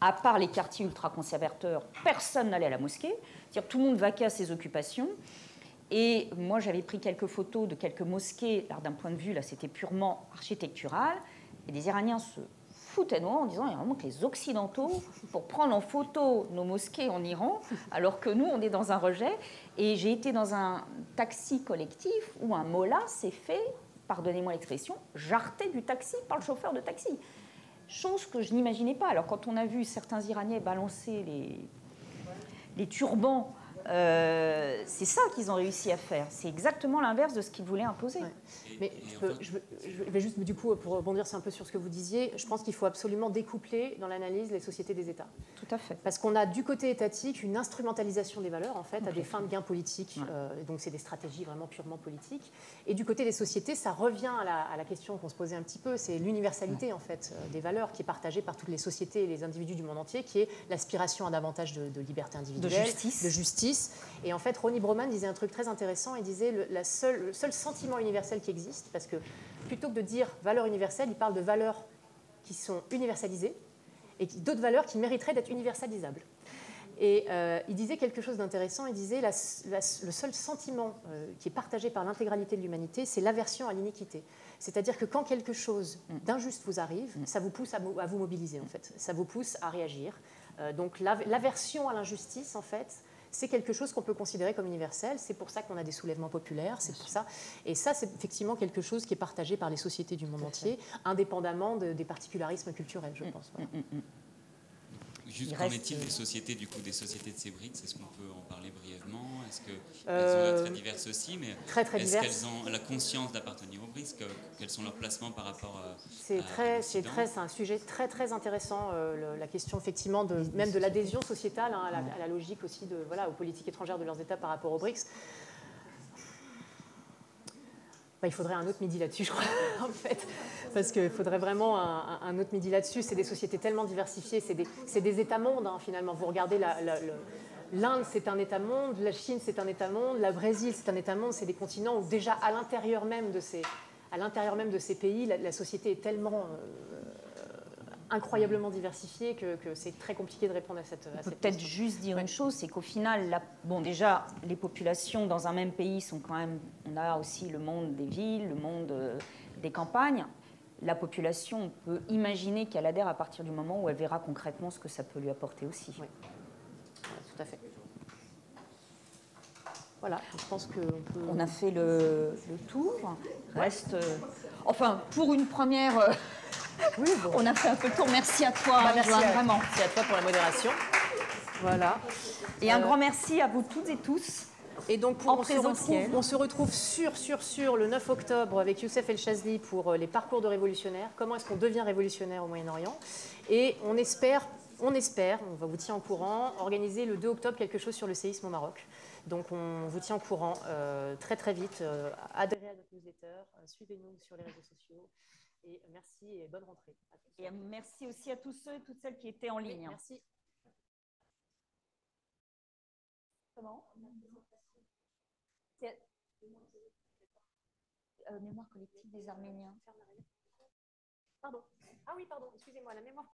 À part les quartiers ultra-conservateurs, personne n'allait à la mosquée. C'est-à-dire tout le monde vaquait à ses occupations. Et moi, j'avais pris quelques photos de quelques mosquées. Alors, d'un point de vue, là, c'était purement architectural. Et des Iraniens se foutaient nous en disant il y a vraiment que les Occidentaux pour prendre en photo nos mosquées en Iran, alors que nous, on est dans un rejet. Et j'ai été dans un taxi collectif où un mollah s'est fait pardonnez-moi l'expression, jarté du taxi par le chauffeur de taxi. Chose que je n'imaginais pas. Alors quand on a vu certains Iraniens balancer les, les turbans euh, c'est ça qu'ils ont réussi à faire. C'est exactement l'inverse de ce qu'ils voulaient imposer. Mais je, vais juste, du coup, pour rebondir un peu sur ce que vous disiez, je pense qu'il faut absolument découpler dans l'analyse les sociétés des États. Tout à fait. Parce qu'on a du côté étatique une instrumentalisation des valeurs, en fait, à des fins de gains politiques. Euh, donc c'est des stratégies vraiment purement politiques. Et du côté des sociétés, ça revient à la, question qu'on se posait un petit peu, c'est l'universalité, en fait, euh, des valeurs qui est partagée par toutes les sociétés et les individus du monde entier, qui est l'aspiration à davantage de, de liberté individuelle, de justice. De justice et en fait, Ronnie Broman disait un truc très intéressant. Il disait le, la seule, le seul sentiment universel qui existe, parce que plutôt que de dire valeur universelle, il parle de valeurs qui sont universalisées et d'autres valeurs qui mériteraient d'être universalisables. Et euh, il disait quelque chose d'intéressant. Il disait la, le seul sentiment euh, qui est partagé par l'intégralité de l'humanité, c'est l'aversion à l'iniquité. C'est-à-dire que quand quelque chose d'injuste vous arrive, ça vous pousse à, à, vous mobiliser en fait. Ça vous pousse à réagir. Euh, donc l'aversion à l'injustice, en fait, c'est quelque chose qu'on peut considérer comme universel. C'est pour ça qu'on a des soulèvements populaires, c'est pour ça. Et ça, c'est effectivement quelque chose qui est partagé par les sociétés du monde entier, indépendamment des particularismes culturels, je mm, pense. Mm, mm, Juste qu'en est-il des sociétés, du coup, des sociétés de ces briques? Est-ce qu'on peut en parler brièvement Est-ce qu'elles euh, sont très diverses aussi mais Très, très Est-ce qu'elles ont la conscience d'appartenir aux briques? Quels sont leurs placements par rapport à. C'est très, c'est très, c'est un sujet très, très intéressant, euh, la question, effectivement, de, même de l'adhésion sociétale hein, à, la, logique aussi de, voilà, aux politiques étrangères de leurs États par rapport aux BRICS. Bah, il faudrait un autre midi là-dessus, je crois, en fait. Parce qu'il faudrait vraiment un, autre midi là-dessus. C'est des sociétés tellement diversifiées, c'est des, des États-mondes, hein, finalement. Vous regardez l'Inde, c'est un État-monde, la Chine, c'est un État-monde, la Brésil, c'est un État-monde. C'est des continents où, déjà, à l'intérieur même de ces, à l'intérieur même de ces pays, la, société est tellement euh, incroyablement diversifiée que, c'est très compliqué de répondre à cette, à Peut-être juste dire une chose, c'est qu'au final, bon, déjà, les populations dans un même pays sont quand même. On a aussi le monde des villes, le monde euh, des campagnes. La population peut imaginer qu'elle adhère à partir du moment où elle verra concrètement ce que ça peut lui apporter aussi. Oui. tout à fait. Voilà, je pense qu'on peut... On a fait le, tour. Reste... Euh, enfin, pour une première... Euh, oui, On a fait un peu le tour. Merci à toi, bah, merci vraiment. Merci à toi pour la modération. Voilà. Et un euh, grand merci à vous toutes et tous. Et donc, pour, en on, présentiel. Se retrouve, on se retrouve sur, sur, sur le 9 octobre avec Youssef El Chazli pour les parcours de révolutionnaires. Comment est-ce qu'on devient révolutionnaire au Moyen-Orient? Et on espère, on espère, on va vous tient au courant, organiser le 2 octobre quelque chose sur le séisme au Maroc. Donc on vous tient au courant euh, très très vite. Euh, adhérez à notre newsletter, euh, suivez-nous sur les réseaux sociaux. Et merci et bonne rentrée. Et merci aussi à tous ceux et toutes celles qui étaient en ligne. merci. Comment? Euh, mémoire collective des Arméniens. Pardon. Ah oui, pardon, excusez-moi, la mémoire.